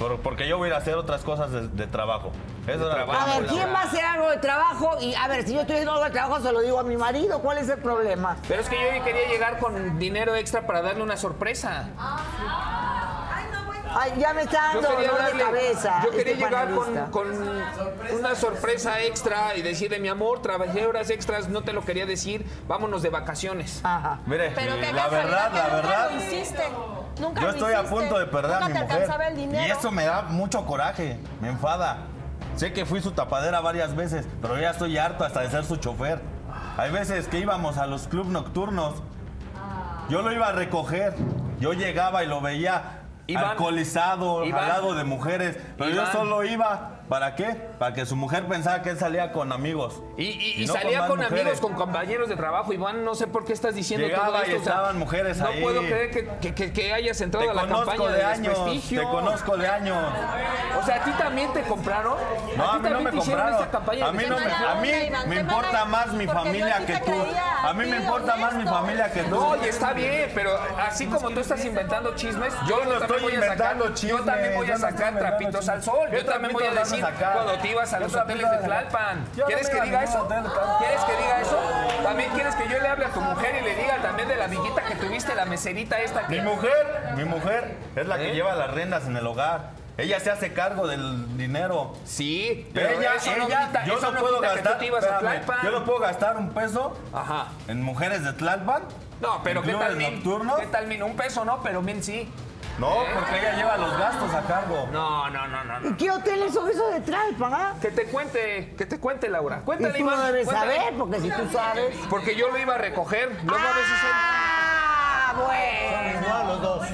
Por- porque yo voy a ir a hacer otras cosas de, de trabajo. Eso era lo que A ver. ¿quién va a hacer algo de trabajo? Y a ver, si yo estoy haciendo algo de trabajo, se lo digo a mi marido. ¿Cuál es el problema? Pero es que yo quería llegar con dinero extra para darle una sorpresa. Ay, ya me está dando dolor de darle- cabeza. yo quería este llegar con, una sorpresa extra y decirle, mi amor, trabajé horas extras, no te lo quería decir, vámonos de vacaciones. Mire, Pero la verdad, la nunca verdad, lo hiciste. Nunca yo lo estoy a punto de perder a Nunca mi te mujer. alcanzaba el dinero. Y eso me da mucho coraje, me enfada. Sé que fui su tapadera varias veces, pero ya estoy harto hasta de ser su chofer. Hay veces que íbamos a los clubs nocturnos, yo lo iba a recoger, yo llegaba y lo veía Iván, alcoholizado, Iván, al lado de mujeres, pero yo solo iba, ¿para qué? Para que su mujer pensara que él salía con amigos. Y, y- y no salía con, amigos, con compañeros de trabajo. Iván, no sé por qué estás diciendo Llegaba todo y esto. o sea, estaban mujeres no ahí. puedo creer que, que- que- que hayas entrado Te a la campaña de de, años, desprestigio. te conozco de años. O sea, ¿a ti también te compraron? No, a mí no me compraron. esta campaña A mí no me, a mí me importa más mi familia que tú. A mí me importa más mi familia que tú. No, y está bien, pero así como tú estás inventando chismes, Yo no estoy inventando yo chismes, también voy a yo no sacar trapitos al sol. ¿Qué Yo también voy a decir a sacar? cuando te ibas a ¿Qué los hoteles de a? Tlalpan. ¿Quieres que a diga eso? ¿Quieres que diga eso? También quieres que yo le hable a tu mujer y le diga también de la amiguita que tuviste, la meserita esta que Mi mujer, mi mujer es la que ¿Eh? lleva las riendas en el hogar. Ella se hace cargo del dinero. Sí, pero ella, eso no ella, quita- yo eso no, no puedo quita que gastar, tú te ibas a espérame, Tlalpan. yo no puedo gastar un peso Ajá. en mujeres de Tlalpan. No, pero ¿qué tal Min? ¿Qué tal Min? Un peso no, pero Min sí. No, porque ella lleva los gastos a cargo. No, no, no, no. no. ¿Y qué hoteles son esos de Tlalpan, ah? Que te cuente, que te cuente Laura. Y Cuéntale, tú lo Iván. debes cuéntale. saber, porque si tú sabes... Porque yo lo iba a recoger. Luego a veces él- ¡Ah, bueno! Igual los dos.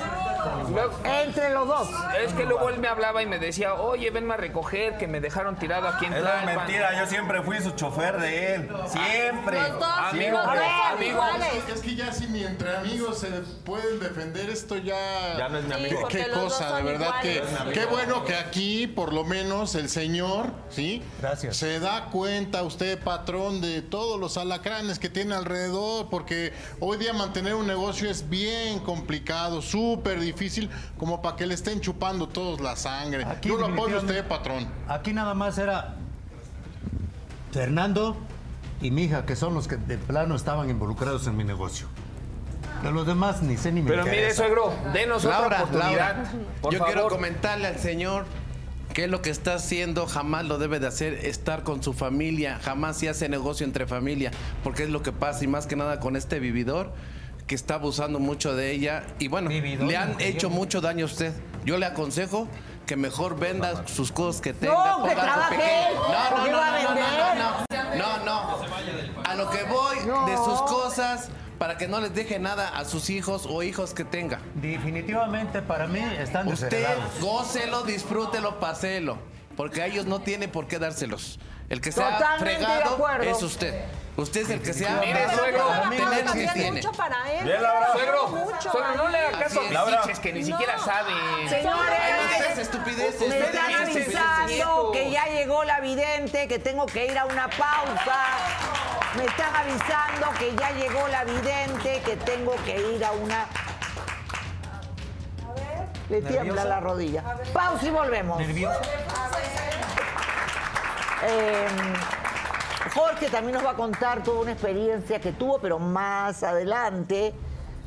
Luego- Entre los dos. es que luego él me hablaba y me decía, oye, venme a recoger, que me dejaron tirado aquí en es Tlalpan. mentira, yo siempre fui su chofer de él. Siempre. Los dos, Amigo, los dos son amigo. iguales. Es que ya si ni entre amigos se pueden defender esto ya... Ya no es mi amigo. porque Qué los dos cosa, son de verdad que iguales. qué bueno que aquí por lo menos el señor, ¿sí? Gracias. Se da cuenta usted, patrón, de todos los alacranes que tiene alrededor, porque hoy día mantener un negocio es bien complicado, súper difícil, como para que le estén chupando todos la sangre. Aquí Yo lo apoyo a usted, patrón. Aquí nada más era Fernando y mi hija, que son los que de plano estaban involucrados en mi negocio. De los demás ni sé ni me Pero mire, suegro, denos otra Laura, oportunidad. Laura, por yo favor. quiero comentarle al señor que lo que está haciendo jamás lo debe de hacer, estar con su familia, jamás se hace negocio entre familia, porque es lo que pasa y más que nada con este vividor que está abusando mucho de ella y bueno, le han hecho mucho daño a usted. Yo le aconsejo que mejor venda sus cosas que tenga. No, que trabaje No, no, no, no, no, no, no, no, no. A lo que voy de sus cosas para que no les deje nada a sus hijos o hijos que tenga. Definitivamente para mí están Usted gócelo, disfrútelo, paselo. Porque a ellos no tiene por qué dárselos. El que se ha fregado es usted. Usted es el que se ha tener que tiene. mucho para él. Bien, Laura. Suegro, mucho suegro, no le haga caso a. Laura. que ni siquiera saben. Señores, estupideces. me ustedes están avisando que ya llegó la vidente, que tengo que ir a una pausa. Me están avisando que ya llegó la vidente, que tengo que ir a una... Le tiembla ¿Nerviosa? la rodilla. Pausa y volvemos. ¿Nervioso? Eh, Jorge también nos va a contar toda una experiencia que tuvo, pero más adelante,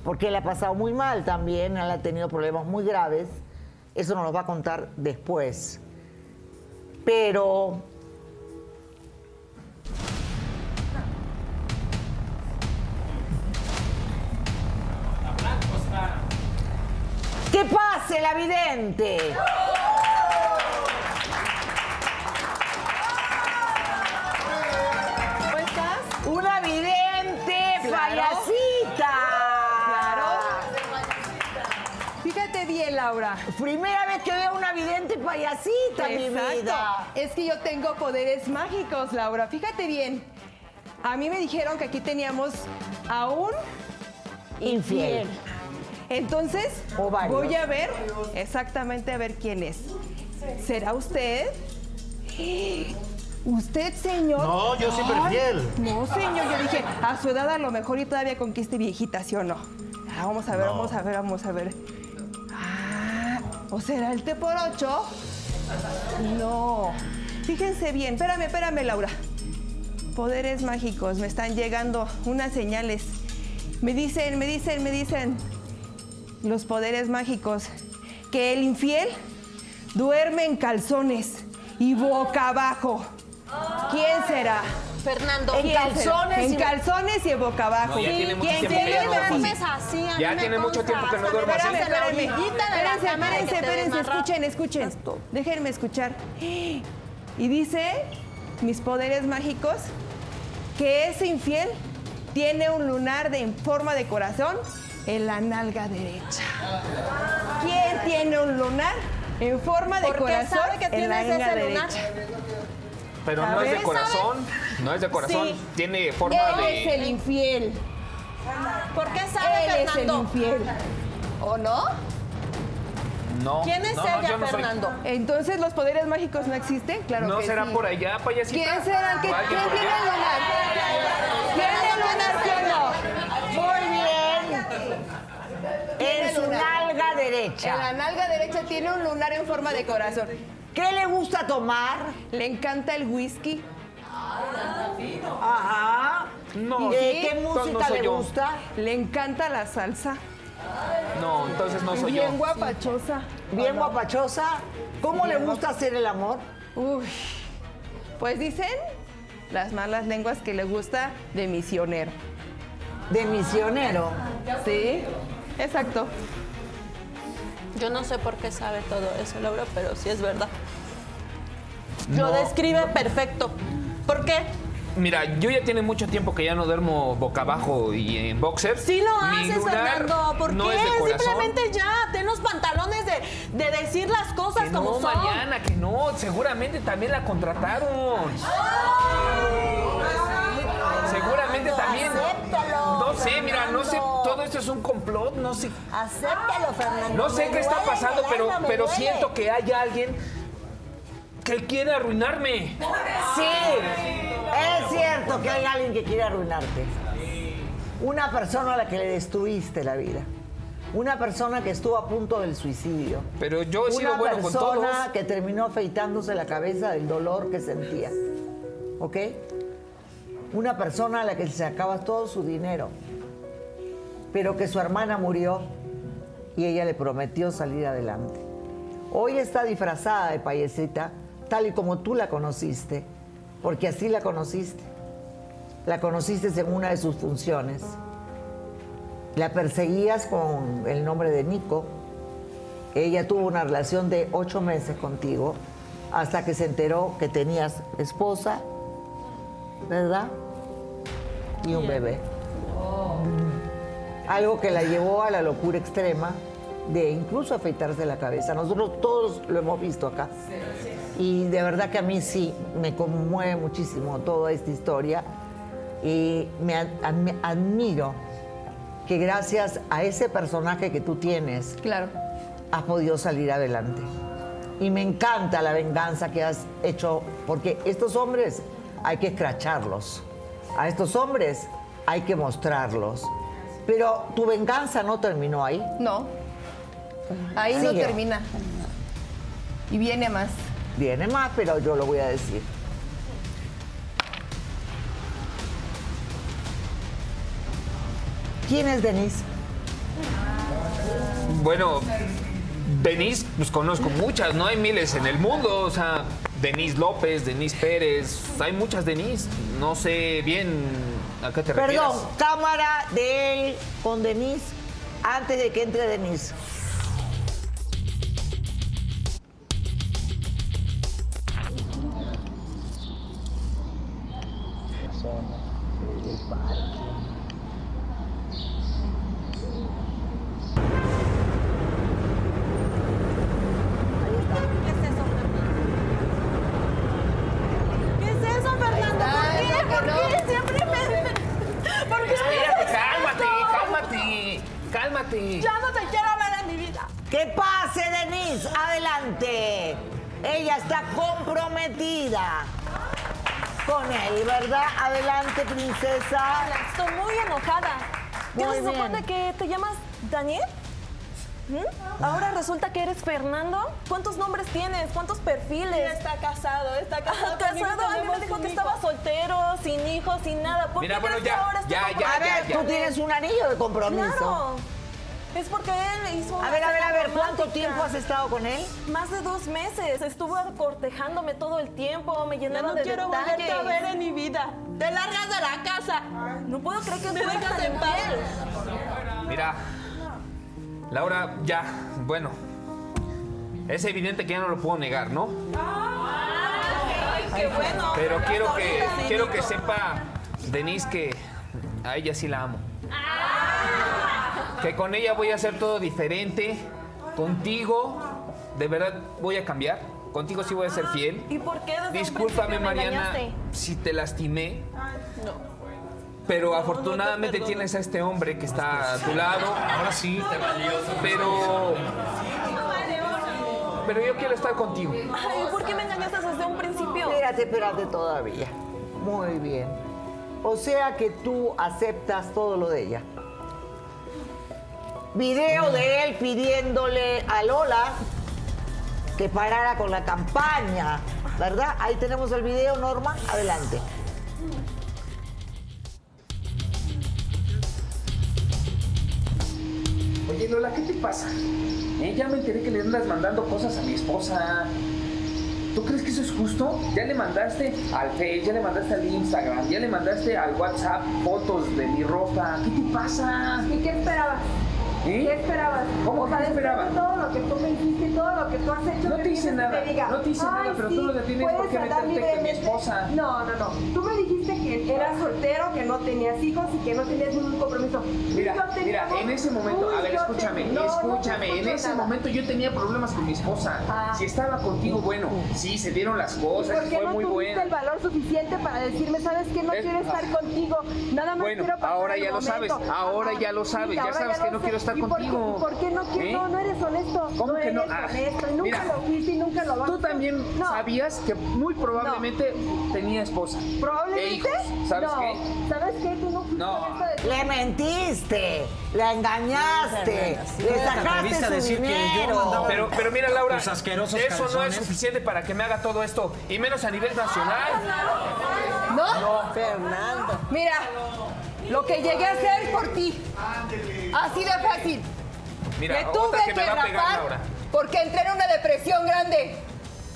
porque él ha pasado muy mal también, él ha tenido problemas muy graves. Eso nos lo va a contar después. Pero ¡Que pase la vidente! Una vidente payasita. Claro. Fíjate bien, Laura. Primera vez que veo una vidente payasita, Exacto. mi vida. Es que yo tengo poderes mágicos, Laura. Fíjate bien. A mí me dijeron que aquí teníamos a un infiel. infiel. Entonces, voy a ver exactamente a ver quién es. ¿Será usted? ¿Usted, señor? No, yo siempre Ay, fiel. No, señor. Yo dije, a su edad a lo mejor y todavía conquiste viejita, ¿sí o no? Ah, vamos a ver, No. vamos a ver, vamos a ver. Ah, ¿o será el T por 8? No. Fíjense bien. Espérame, espérame, Laura. Poderes mágicos. Me están llegando unas señales. Me dicen, me dicen, me dicen los poderes mágicos que el infiel duerme en calzones y boca abajo. ¿Quién será? Fernando. ¿En calzones? En y- calzones y en boca abajo. No, ya tiene mucho ¿Quién tiempo que ya no duerme duerme así? mí Ya me tiene mucho tiempo que no duermo así. la espérense, espérense, espérense, escuchen, escuchen. Déjenme escuchar. Y dice, mis poderes mágicos, que ese infiel tiene un lunar de, en forma de corazón en la nalga derecha. ¿Quién tiene un lunar en forma de ¿Por qué corazón sabe que en la tienes nalga ese lunar? Pero no es de corazón. No es de corazón. Sí. Tiene forma Él es de. el infiel. ¿Por qué sabe, Él es el Fernando? infiel. ¿O no? No. ¿Quién es no, no, ella, yo no soy. Fernando? Entonces, ¿los poderes mágicos no existen? Claro ¿No que será sí. por allá, payasita? ¿Quién será? ¿Quién, ¿O alguien quién por tiene el allá? lunar? ¿Quién tiene el lunar? ¿Sí o no? Muy bien. En su nalga derecha. En la nalga derecha tiene un lunar en forma de corazón. ¿Qué le gusta tomar? Le encanta el whisky. Ajá. No, ¿Y qué no música le yo. gusta? Le encanta la salsa. No, entonces no soy yo. Bien guapachosa. Bien guapachosa. ¿Cómo le gusta hacer el amor? Uy. Pues dicen las malas lenguas que le gusta de misionero. De misionero. Sí, exacto. Yo no sé por qué sabe todo eso, Laura, pero sí es verdad. Lo No. describe perfecto. ¿Por qué? Mira, yo ya tiene mucho tiempo que ya no duermo boca abajo y en boxer. Sí lo haces, Fernando. ¿Por no qué? Simplemente ya, ten los pantalones de, de decir las cosas Que como no, son. Mariana, que no. Seguramente también la contrataron. También. Acéptalo, No sé, mira, no sé. Todo esto es un complot. No sé. Acéptalo, Fernando. No sé Me qué está pasando, pero, pero siento que hay alguien que quiere arruinarme. Sí, es cierto que hay alguien que quiere arruinarte. Una persona a la que le destruiste la vida. Una persona que estuvo a punto del suicidio. Pero yo he sido Una bueno con todos. persona que terminó afeitándose la cabeza del dolor que sentía. ¿Ok? Una persona a la que se sacaba todo su dinero. Pero que su hermana murió y ella le prometió salir adelante. Hoy está disfrazada de payasita, tal y como tú la conociste, porque así la conociste. La conociste en una de sus funciones. La perseguías con el nombre de Nico. Ella tuvo una relación de ocho meses contigo hasta que se enteró que tenías esposa, ¿verdad? Y un bebé. Algo que la llevó a la locura extrema de incluso afeitarse la cabeza. Nosotros todos lo hemos visto acá. Y de verdad que a mí sí me conmueve muchísimo toda esta historia. Y me ad- admi- admiro que gracias a ese personaje que tú tienes, Claro. has podido salir adelante. Y me encanta la venganza que has hecho, porque estos hombres hay que escracharlos. A estos hombres hay que mostrarlos. Pero tu venganza no terminó ahí. No. Ahí no termina. Y viene más. Viene más, pero yo lo voy a decir. ¿Quién es Denise? Bueno, Denise, pues conozco muchas, no hay miles en el mundo. O sea, Denise López, Denise Pérez, hay muchas Denise. No sé bien a qué te refieres. Perdón, cámara de él con Denise antes de que entre Denise. ¿Verdad? Adelante, princesa. Estoy muy enojada. ¿Qué Muy se supone que te llamas Daniel? ¿Mm? Ahora resulta que eres Fernando. ¿Cuántos nombres tienes? ¿Cuántos perfiles? Ya está casado, está casado. casado. conmigo, A mí me dijo que hijo. estaba soltero, sin hijos, sin nada. ¿Por Mira, qué bueno, crees que ya, ahora estoy ya, como- ya, A ver, tú tienes un anillo de compromiso. Claro. Es porque él hizo A ver, a ver, a ver, ¿cuánto tiempo has estado con él? Más de dos meses. Estuvo cortejándome todo el tiempo, me Ya llenaron no de quiero detalles. volverte a ver en mi vida. Te largas de la casa. No puedo creer que Me [LAUGHS] dejas en paz. Mira, Laura, ya, bueno. Es evidente que ya no lo puedo negar, ¿no? Ay, qué bueno. Pero quiero que, quiero que sepa, Denise, que a ella sí la amo. Que con ella voy a hacer todo diferente. Contigo, de verdad, voy a cambiar. Contigo sí voy a ser fiel. ¿Y por qué desde Discúlpame, me Mariana, engañaste? si te lastimé. No. Pero afortunadamente tienes a este hombre que está a tu lado. Ahora sí. Pero. Pero yo quiero estar contigo. Ay, ¿por qué me engañaste desde un principio? Espérate, espérate todavía. Muy bien. O sea que tú aceptas todo lo de ella. Video de él pidiéndole a Lola que parara con la campaña, ¿verdad? Ahí tenemos el video, Norma. Adelante. Oye, Lola, ¿qué te pasa? Eh, ya me enteré que le andas mandando cosas a mi esposa. ¿Tú crees que eso es justo? Ya le mandaste al Face, ya le mandaste al Instagram, ya le mandaste al WhatsApp fotos de mi ropa. ¿Qué te pasa? ¿Y qué esperabas? ¿Eh? ¿Qué esperabas? ¿Cómo o sea, esperaba? todo lo que tú me hiciste y todo lo que tú has hecho. No ¿qué te hice nada, te diga? no te hice nada, pero tú lo que tienes por qué meterte con mi esposa. No, no, no. Tú me dijiste que eras soltero, que no tenías hijos y que no tenías ningún compromiso. Mira, mira, en ese momento, Uy, a ver, escúchame, te- no, no te escúchame, en escucho ese nada. momento yo tenía problemas con mi esposa. Ah. Si estaba contigo, bueno, sí, se dieron las ¿Y cosas, por qué fue no muy tuviste bueno. el valor suficiente para decirme, sabes que no ¿Ves? quiero estar Ah. Contigo? Nada más Bueno, quiero pasar ahora ya lo sabes, ahora Ajá. ya lo sabes, Sí, ya sabes que no sé. quiero estar ¿Y por qué- contigo. ¿Por qué no quiero? ¿Eh? No, no eres honesto. ¿Cómo no que no? eres Ah, honesto y nunca mira, lo fuiste y nunca lo vas Tú también No. sabías que muy probablemente tenía esposa. E ¿Probablemente? hijos. ¿Sabes no. qué? ¿Sabes qué? Tú no fuiste No. honesto de- Le mentiste, la engañaste, le ¿Te sacaste su decir que yo dinero. Pero, pero mira, Laura, eso no es suficiente para que me haga todo esto, y menos a nivel nacional. ¿No? Fernando. Mira, lo que llegué a hacer por ti. Así de fácil. Mira, me tuve que que, me va a pegar, rapar porque entré en una depresión grande.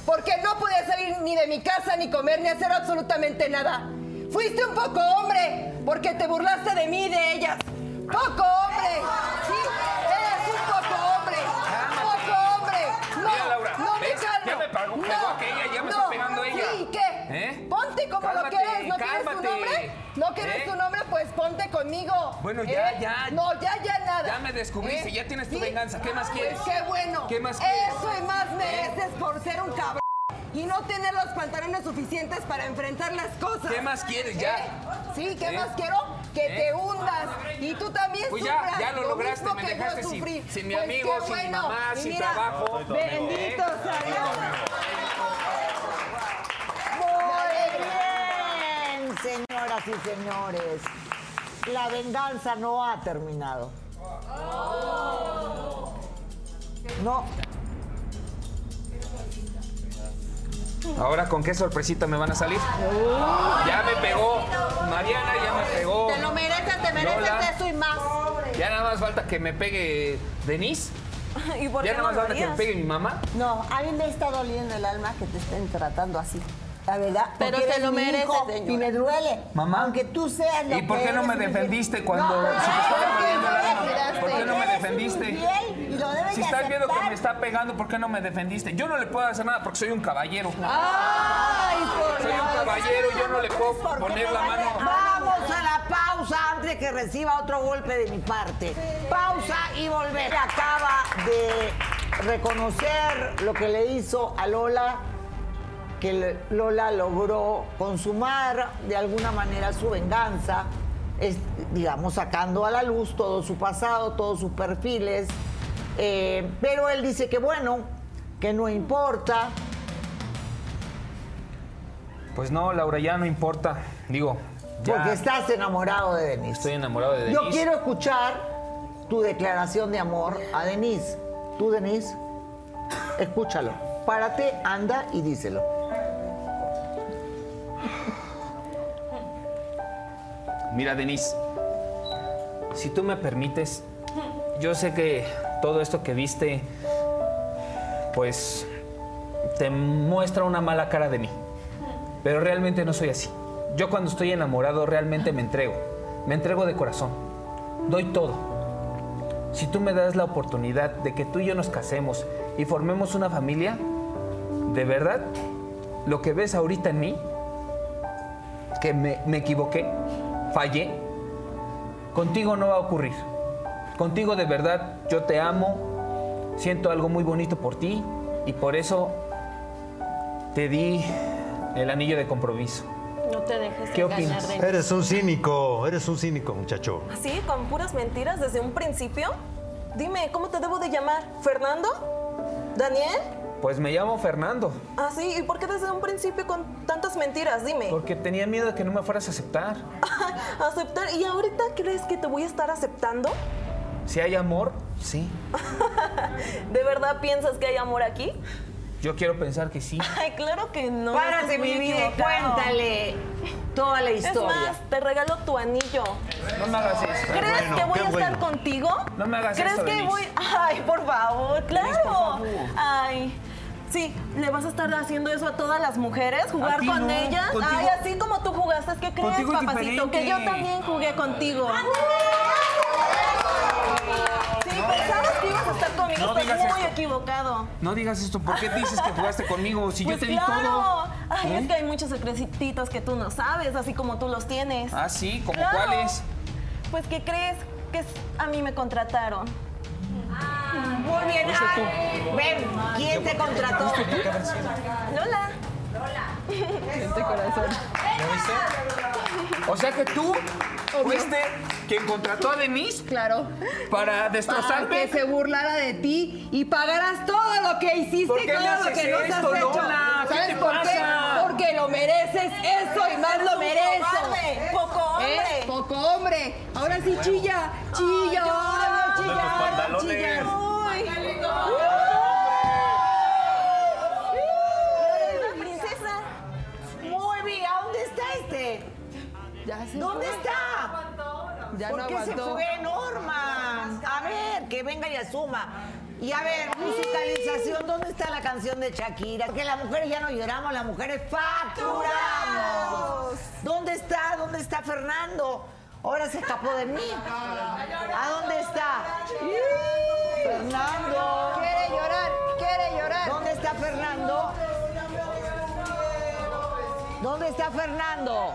Porque no podía salir ni de mi casa, ni comer, ni hacer absolutamente nada. Fuiste un poco hombre porque te burlaste de mí y de ellas. ¡Poco hombre! Sí, eres un poco hombre. ¡Poco hombre! No, Mira, Laura, no me calmo. Ya me aquella, ya me está pegando ella. Sí, ¿qué? ¿Eh? Ponte como lo Cálmate, que eres. ¿No quieres tu nombre? ¿No quieres ¿Eh? tu nombre? Pues ponte conmigo. Bueno, ya, ¿Eh? ya. No, ya, ya nada. Ya me descubriste, ya tienes tu venganza. ¿Qué más Pues quieres? qué bueno. ¿Qué más quieres? Eso y más mereces por ser un cabrón. Y no tener los pantalones suficientes para enfrentar las cosas. ¿Qué más quieres ya? ¿Eh? Sí, ¿qué ¿Eh? más quiero? Que ¿Eh? te hundas. Y tú también Pues ya, sufras ya lo lograste, mismo me que yo dejaste sin- sufrí. sin mi Pues amigo, sin mi bueno. mamá, Y sin mira, trabajo. Bendito sea Dios. Muy bien, señoras y señores. La venganza no ha terminado. No. Ahora, ¿con qué sorpresita me van a salir? Ya me pegó. Mariana ya me pegó. Te lo mereces, te mereces Lola. eso y más. Ya nada más falta que me pegue Denise. [LAUGHS] ¿Y por Ya qué nada no más falta que me pegue mi mamá. No, a mí me está doliendo el alma que te estén tratando así. La verdad, Pero se lo merece. Y me duele. Mamá. Aunque tú seas lo ¿Y por que qué no me defendiste cuando No, si. ¿Por qué no me defendiste? infiel y lo debes Si de estás viendo que me está pegando, ¿por qué no me defendiste? Yo no le puedo hacer nada porque soy un caballero. Ay, por Soy un caballero, yo no le puedo poner la mano. Vamos a la pausa antes de que reciba otro golpe de mi parte. Pausa y volver. Acaba de reconocer lo que le hizo a Lola, que Lola logró consumar de alguna manera su venganza es, digamos, sacando a la luz todo su pasado, todos sus perfiles. Eh, pero él dice que bueno, que no importa. Pues no, Laura, ya no importa. Digo, ya. Porque estás enamorado de Denise. Estoy enamorado de Denise. Yo quiero escuchar tu declaración de amor a Denise. Tú, Denise, escúchalo. Párate, anda y díselo. Mira, Denise, si tú me permites, yo sé que todo esto que viste, pues, te muestra una mala cara de mí. Pero realmente no soy así. Yo cuando estoy enamorado realmente me entrego. Me entrego de corazón. Doy todo. Si tú me das la oportunidad de que tú y yo nos casemos y formemos una familia, de verdad, lo que ves ahorita en mí, que me, me equivoqué, fallé, contigo no va a ocurrir. Contigo de verdad yo te amo, siento algo muy bonito por ti y por eso te di el anillo de compromiso. No te dejes ¿Qué opinas? Denis. Eres un cínico, eres un cínico, muchacho. ¿Así? ¿Con puras mentiras desde un principio? Dime, ¿cómo te debo de llamar? ¿Fernando? ¿Daniel? Pues me llamo Fernando, ¿Ah, sí? ¿Y por qué desde un principio con tantas mentiras? Dime. porque tenía miedo de que no me fueras a aceptar. [LAUGHS] ¿Aceptar? ¿Y ahorita crees que te voy a estar aceptando? Si hay amor, sí. [LAUGHS] ¿De verdad piensas que hay amor aquí? Yo quiero pensar que sí. [LAUGHS] Ay, claro que no. Párate, mi vida, cuéntale toda la historia. Es más, te regalo tu anillo. No me hagas esto. ¿Crees que voy a estar contigo? No me hagas ¿Crees esto, que Denise. voy...? Ay, por favor, claro. Denise, por favor. Ay, sí, ¿le vas a estar haciendo eso a todas las mujeres? ¿Jugar con no, ellas? contigo- Ay, así como tú jugaste, ¿qué crees, papacito? Que yo también jugué contigo. Sí, pensabas que ibas a estar conmigo, No estás digas muy esto. equivocado. No digas esto, ¿por qué dices que jugaste conmigo si Pues yo te di claro. todo? Ay, ¿Eh? es que hay muchos secretitos que tú no sabes, así como tú los tienes. Ah, sí, ¿como Claro. cuáles? Pues, ¿qué crees? Que a mí me contrataron. Muy bien. Ven, ¿quién te contrató? Lola. Este corazón. O sea que tú fuiste quien contrató a Denise Claro. para Para destrozarme. que se burlara de ti y pagaras todo lo que hiciste ¿Por y qué todo lo que nos esto, has hecho. Lola? ¿Qué ¿Sabes te por qué? Porque lo mereces eso y más lo mereces. poco hombre. ¿Eh? Poco hombre. Ahora sí chilla, chilla, ahora Ponte tus chilla, chilla. Ya se ¿Dónde fue. está? Ya ¿Por qué se aguantó. fue Norman? A ver, que venga y asuma. Y a ver, musicalización, ¿dónde está la canción de Shakira? Que las mujeres ya no lloramos, las mujeres facturamos. ¿Dónde está? ¿Dónde está Fernando? Ahora se escapó de mí. ¿A dónde está? Fernando. Quiere llorar, quiere llorar. ¿Dónde está Fernando? ¿Dónde está Fernando?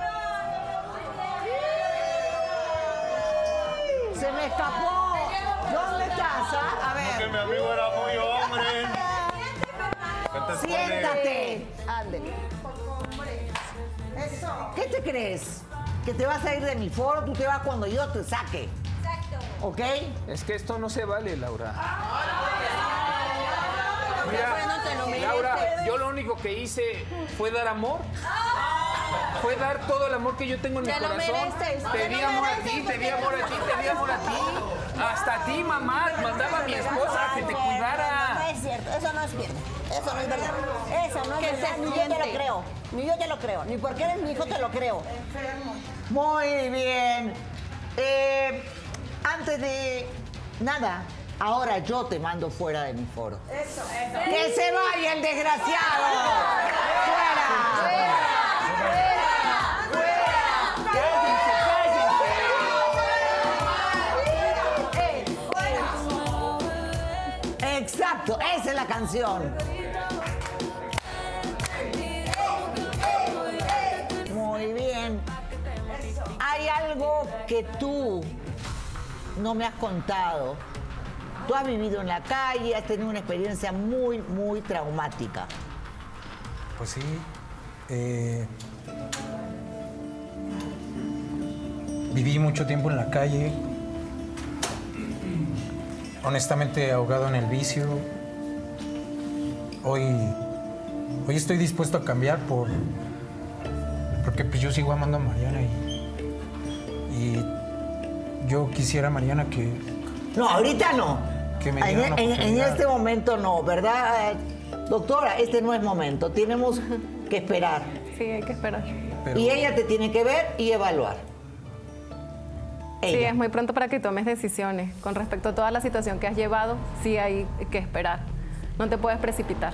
Se me escapó. ¿Dónde estás? ah? A ver, mi amigo era muy hombre. Siéntate. Ándele. ¿Qué te crees? ¿Que te vas a ir de mi foro? Tú te vas cuando yo te saque. ¿Ok? Es que esto no se vale, Laura. Mereces. Laura, yo lo único que hice fue dar amor. Fue dar todo el amor que yo tengo en mi Te lo corazón. mereces, Te di amor a ti, te di amor a ti, te di amor a ti. Hasta a ti, mamá, mandaba a mi esposa a que te No cuidara. es cierto, eso no es cierto. Eso no es verdad. Eso no es ¿Qué verdad. Ni yo te lo creo. Ni yo te lo creo. Ni porque eres mi hijo te lo creo. Muy bien. Eh, antes de nada, ahora yo te mando fuera de mi foro. Eso, ¡Que se vaya el desgraciado! ¡Fuera! Exacto, esa es la canción. Muy bien. Hay algo que tú no me has contado. Tú has vivido en la calle, has tenido una experiencia muy, muy traumática. Pues sí. eh, Viví mucho tiempo en la calle, honestamente ahogado en el vicio. Hoy, hoy estoy dispuesto a cambiar por, porque pues yo sigo amando a Mariana y, y yo quisiera, Mariana, que, No, ahorita no. Que me En, oportunidad. este momento no, ¿verdad? Doctora, este no es momento. Tenemos que esperar. Sí, hay que esperar. Y ella te tiene que ver y evaluar. Sí, es muy pronto para que tomes decisiones. Con respecto a toda la situación que has llevado, sí hay que esperar. No te puedes precipitar.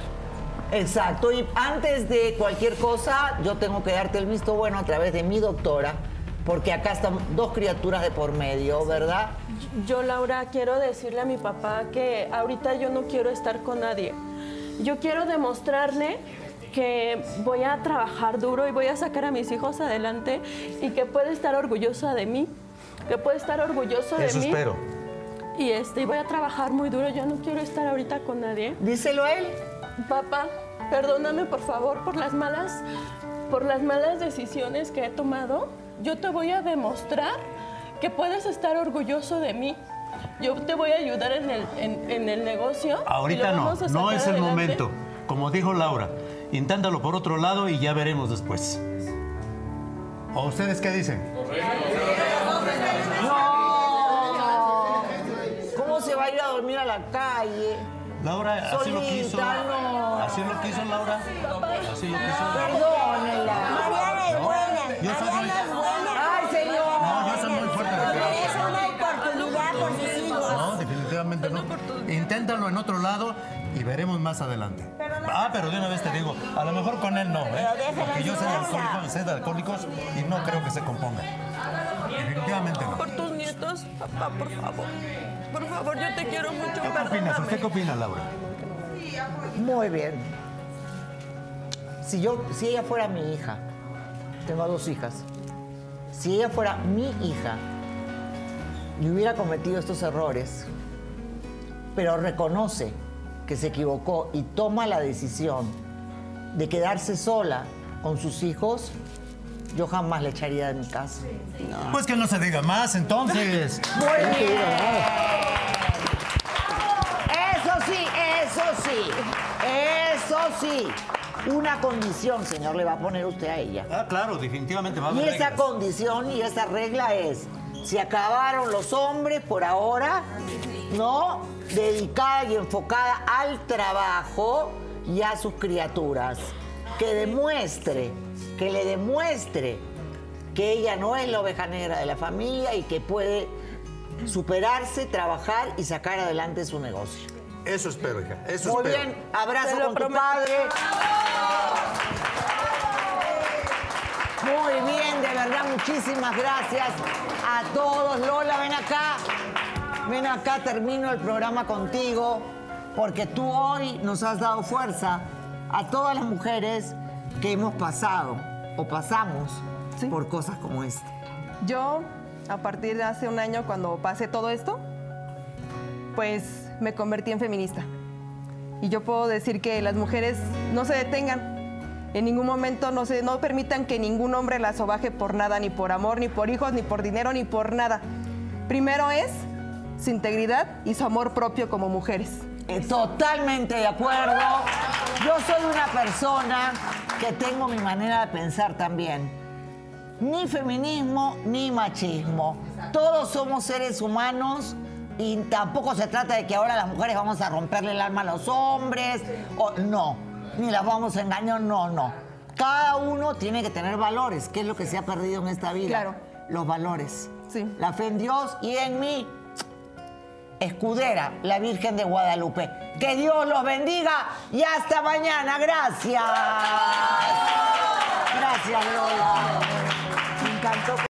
Exacto, y antes de cualquier cosa, yo tengo que darte el visto bueno a través de mi doctora, porque acá están dos criaturas de por medio, ¿verdad? Yo, Laura, quiero decirle a mi papá que ahorita yo no quiero estar con nadie. Yo quiero demostrarle que voy a trabajar duro y voy a sacar a mis hijos adelante y que puede estar orgullosa de mí, que puede estar orgulloso de Eso mí. espero. Y este, y voy a trabajar muy duro. Yo no quiero estar ahorita con nadie. Díselo a él. Papá, perdóname por favor por las malas, por las malas decisiones que he tomado. Yo te voy a demostrar que puedes estar orgulloso de mí. Yo te voy a ayudar en el, en, en el negocio. Ahorita no, no es el adelante. momento. Como dijo Laura, inténtalo por otro lado y ya veremos después. ¿O ustedes qué dicen? No. ¿Cómo se va a ir a dormir a la calle? Laura, así lo quiso. Solita, no. Así lo quiso Laura. Así lo quiso. Perdónela. Mariana es buena. Inténtalo en otro lado y veremos más adelante. Ah, pero de una vez te digo, a lo mejor con él no, ¿eh? Porque yo soy alcohólico, sé de alcohólicos y no creo que se componga. Definitivamente no. Por tus nietos, papá, por favor. Por favor, yo te quiero mucho. ¿Qué opinas? ¿Usted qué opina, Laura? Muy bien. Si yo, si ella fuera mi hija, tengo dos hijas. Si ella fuera mi hija y hubiera cometido estos errores, pero reconoce que se equivocó y toma la decisión de quedarse sola con sus hijos, yo jamás le echaría de mi casa. Pues que no se diga más, entonces. [LAUGHS] Muy bien. Eso sí, eso sí, eso sí. Una condición, señor, le va a poner usted a ella. Ah, claro, definitivamente va a Y haber esa reglas. condición y esa regla es, si acabaron los hombres por ahora, ¿no? Dedicada y enfocada al trabajo y a sus criaturas. Que demuestre, que le demuestre que ella no es la oveja negra de la familia y que puede superarse, trabajar y sacar adelante su negocio. Eso espero, hija. Eso Muy espero. bien, abrazo con tu prometo. padre. Muy bien, de verdad, muchísimas gracias a todos. Lola, ven acá. Ven acá, termino el programa contigo, porque tú hoy nos has dado fuerza a todas las mujeres que hemos pasado o pasamos por cosas como esta. Yo, a partir de hace un año, cuando pasé todo esto, pues me convertí en feminista. Y yo puedo decir que las mujeres no se detengan. En ningún momento no, se, no permitan que ningún hombre las sobaje por nada, ni por amor, ni por hijos, ni por dinero, ni por nada. Primero es su integridad y su amor propio como mujeres. Eh, Totalmente de acuerdo. Yo soy una persona que tengo mi manera de pensar también. Ni feminismo ni machismo. Todos somos seres humanos y tampoco se trata de que ahora las mujeres vamos a romperle el alma a los hombres. O, no, ni las vamos a engañar, no, no. Cada uno tiene que tener valores, que es lo que se ha perdido en esta vida. Claro. Los valores. Sí. La fe en Dios y en mí. Escudera, la Virgen de Guadalupe. Que Dios los bendiga y hasta mañana. Gracias. Gracias, Lola. Me encantó.